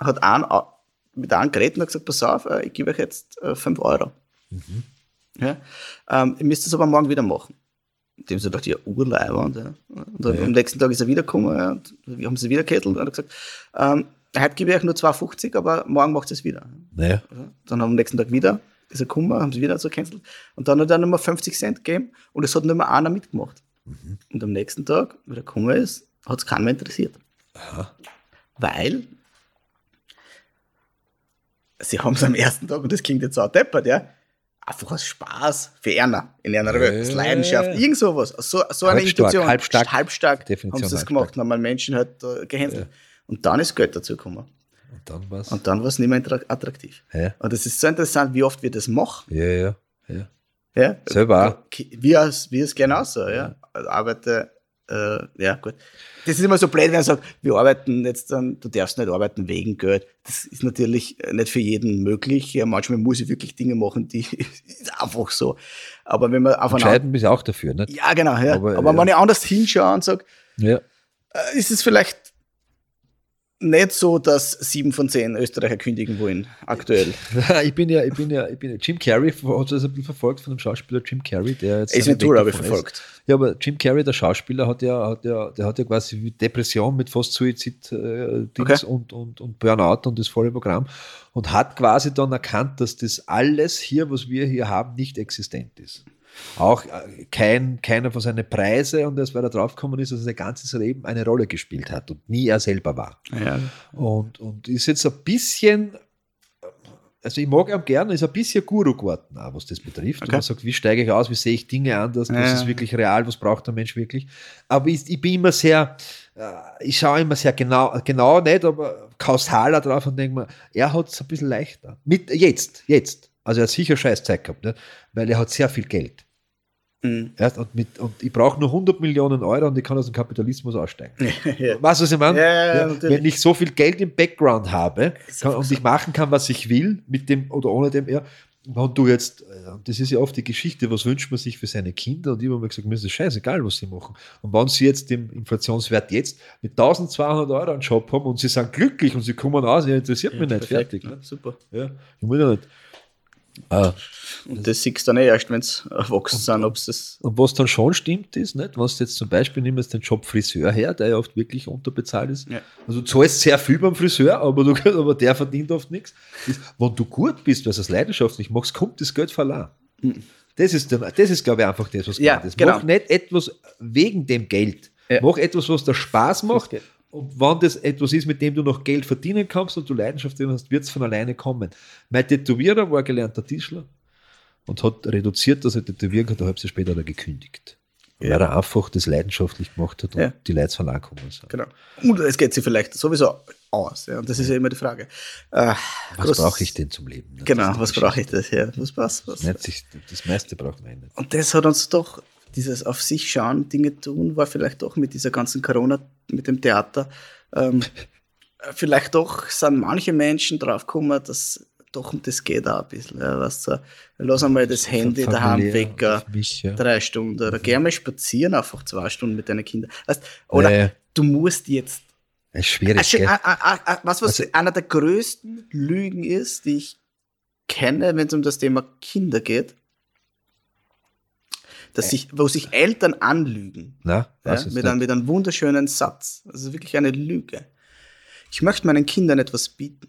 hat einen, mit einem geredet und hat gesagt, pass auf, äh, ich gebe euch jetzt 5 Euro. Ja? Ähm, ihr müsst es aber morgen wieder machen. Dem sie gedacht, ja, Urleiber. Ja. Und dann Ja. am nächsten Tag ist er wiedergekommen ja, und wir haben sie wieder gekettelt und hat gesagt, ähm, heute gebe ich euch nur 2,50, aber morgen macht es wieder. Ja. Dann am nächsten Tag wieder, ist er gekommen, haben sie wieder so gecancelt. Und dann hat er nochmal 50 Cent gegeben und es hat nur mal einer mitgemacht. Und am nächsten Tag, wie er gekommen ist, hat es keinen mehr interessiert. Weil sie haben es am ersten Tag, und das klingt jetzt auch deppert, ja, einfach aus Spaß für einer in einer Welt, aus Ja. Leidenschaft, irgend sowas, so, so eine Institution, halbstark. halbstark Definition haben sie das gemacht, haben Menschen halt äh, gehänselt. Und dann ist Geld dazu gekommen. und dann was? Und dann war es nicht mehr attra- attraktiv. Ja, Und es ist so interessant, wie oft wir das machen. ja, ja. ja. Ja? Selber auch. Wie es, wie es genauso, ja. Also arbeite äh, ja, gut. Das ist immer so blöd, wenn man sagt, wir arbeiten jetzt dann, du darfst nicht arbeiten wegen Geld. Das ist natürlich nicht für jeden möglich. Ja, manchmal muss ich wirklich Dinge machen, die ist einfach so. Aber wenn man auf Entscheiden bist du auch dafür, nicht? Ja, genau, ja. Aber, Aber, ja. wenn ich anders hinschaue und sage, Ja. äh, ist es vielleicht nicht so, dass sieben von zehn Österreicher kündigen wollen, aktuell. ich bin ja, ich bin ja, ich bin ja, Jim Carrey hat das ein bisschen verfolgt von dem Schauspieler Jim Carrey, der jetzt. Ace Ventura habe ich verfolgt. Ist. Ja, aber Jim Carrey, der Schauspieler, hat ja, hat ja, der hat ja quasi wie Depression mit fast Suizid äh, Okay. und, und, und Burnout und das volle Programm und hat quasi dann erkannt, dass das alles hier, was wir hier haben, nicht existent ist. Auch äh, kein, keiner von seinen Preise und erst weil er draufgekommen ist, dass sein ganzes Leben eine Rolle gespielt hat und nie er selber war. Ja. Und, und ist jetzt ein bisschen, also ich mag ihn gerne, ist ein bisschen Guru geworden, auch, was das betrifft. Und Okay. man sagt, wie steige ich aus, wie sehe ich Dinge anders, was Ja. ist wirklich real, was braucht der Mensch wirklich. Aber ich, ich bin immer sehr, äh, ich schaue immer sehr genau, genau nicht, aber kausaler drauf und denke mir, er hat es ein bisschen leichter. Mit, jetzt, jetzt. Also er hat sicher scheiß Zeit gehabt, ne? weil er hat sehr viel Geld. Mhm. Erst und, mit, und ich brauche nur 100 Millionen Euro und ich kann aus dem Kapitalismus aussteigen. ja. Weißt du, was ich meine? Ja, ja, wenn ich so viel Geld im Background habe kann, und ich machen kann, was ich will, mit dem oder ohne dem, ja, und du jetzt, äh, das ist ja oft die Geschichte, was wünscht man sich für seine Kinder? Und ich habe mir gesagt, mir ist das scheißegal, was sie machen. Und wenn sie jetzt den Inflationswert jetzt mit 1200 Euro einen Job haben und sie sind glücklich und sie kommen aus, ja, interessiert mich nicht, Perfekt, fertig. ja, Ne? super. Ja, ich muss ja nicht. Ah. Und das siehst du dann eh erst, wenn sie erwachsen sind, ob es das. Und was dann schon stimmt, ist, nicht, du jetzt zum Beispiel nimmst den Job Friseur her, der ja oft wirklich unterbezahlt ist. Ja. Also du zahlst sehr viel beim Friseur, aber, du, aber der verdient oft nichts. Ist, wenn du gut bist, weil du es leidenschaftlich machst, kommt das Geld verloren. Das ist, der- das ist, glaube ich, einfach das, was Mhm. Ja, gemeint ist. genau. Mach nicht etwas wegen dem Geld. Ja. Mach etwas, was dir Spaß macht. Und wenn das etwas ist, mit dem du noch Geld verdienen kannst und du Leidenschaft drin hast, wird es von alleine kommen. Mein Tätowierer war gelernter Tischler und hat reduziert, dass er tätowieren kann, ein halbes Jahr später hat er gekündigt. Weil er einfach das leidenschaftlich gemacht hat und Ja. die Leute von angekommen sind. Genau. Und es geht sich vielleicht sowieso aus. Ja. Und das ist ja immer die Frage. Äh, Was brauche ich denn zum Leben? ne? Genau, was brauche ich das? Ja, was passt? Was? Das, meiste braucht man nicht. Und das hat uns doch, dieses auf sich schauen, Dinge tun, war vielleicht doch mit dieser ganzen Corona, mit dem Theater, ähm, vielleicht doch sind manche Menschen draufgekommen, dass doch um das geht auch ein bisschen. Ja, weißt du, lass einmal das Handy daheim weg, äh, mich, ja. drei Stunden. Oder geh mal spazieren, einfach zwei Stunden mit deinen Kindern. Weißt, oder ja. du musst jetzt. Ist schwierig, Also, gell? was, was Also- einer der größten Lügen ist, die ich kenne, wenn es um das Thema Kinder geht, dass sich, wo sich Eltern anlügen. Na, Ja, mit, einem, mit einem wunderschönen Satz. Also wirklich eine Lüge. Ich möchte meinen Kindern etwas bieten.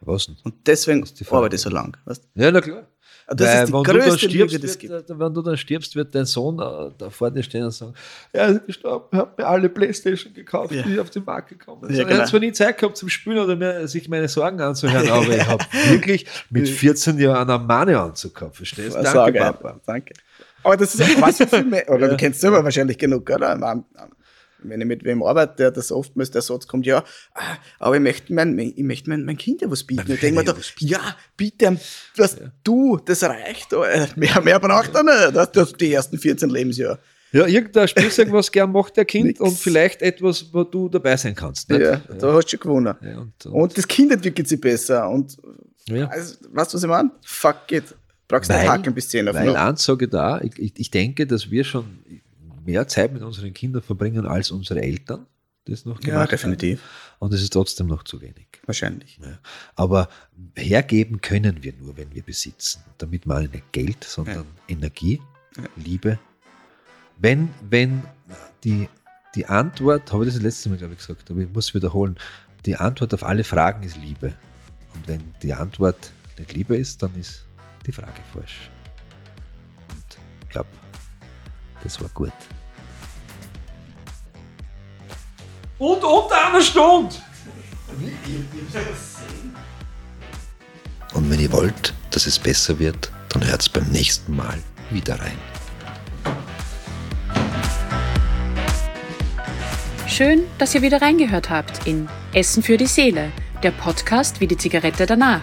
Was denn? Und deswegen arbeite ich so lang. Weißt? Ja, na klar. Das Weil, ist die wenn du dann größte stirbst, Lüge, die es gibt. wird, äh, wenn du dann stirbst, wird dein Sohn äh, da vor dir stehen und sagen, er ist gestorben, er hat mir alle Playstation gekauft, Ja. die auf den Markt gekommen sind. Ja, Er genau. hat zwar nie Zeit gehabt zum Spielen oder mir, sich meine Sorgen anzuhören, aber ich habe wirklich mit 14 Jahren einen Mane-Anzug gehabt, verstehst du? Danke, Papa. Danke. Aber das ist auch was für mehr, oder du kennst selber wahrscheinlich genug, oder? Wenn ich mit wem arbeite, der das oftmals der Satz kommt, ja, ah, aber ich möchte mein, ich möchte mein, mein Kind ja was bieten. Ich denke mir da, ja, bitte, was du, das reicht, aber mehr, mehr braucht er nicht, das, das die ersten 14 Lebensjahre. Ja, irgendein Spielzeug, was gern macht der Kind Nix. und vielleicht etwas, wo du dabei sein kannst. Nicht? Ja, da hast du schon gewonnen. Ja, und, und, Und das Kind entwickelt sich besser und, ja. also, weißt du, was ich meine? Fuck it. Brauchst Weil- hacken bis 10 auf Weil noch. eins sage ich da, ich, ich, ich denke, dass wir schon mehr Zeit mit unseren Kindern verbringen als unsere Eltern das noch gemacht Ja, definitiv. haben. Und es ist trotzdem noch zu wenig. Wahrscheinlich. Ja. Aber hergeben können wir nur, wenn wir besitzen. Damit meine ich nicht Geld, sondern Energie, Liebe. Wenn, wenn die, die Antwort, habe ich das das letzte Mal, glaube ich, gesagt, aber ich muss wiederholen, die Antwort auf alle Fragen ist Liebe. Und wenn die Antwort nicht Liebe ist, dann ist die Frage falsch. Und ich glaube, das war gut. Und unter einer Stunde! Und wenn ihr wollt, dass es besser wird, dann hört's beim nächsten Mal wieder rein. Schön, dass ihr wieder reingehört habt in Essen für die Seele, der Podcast wie die Zigarette danach.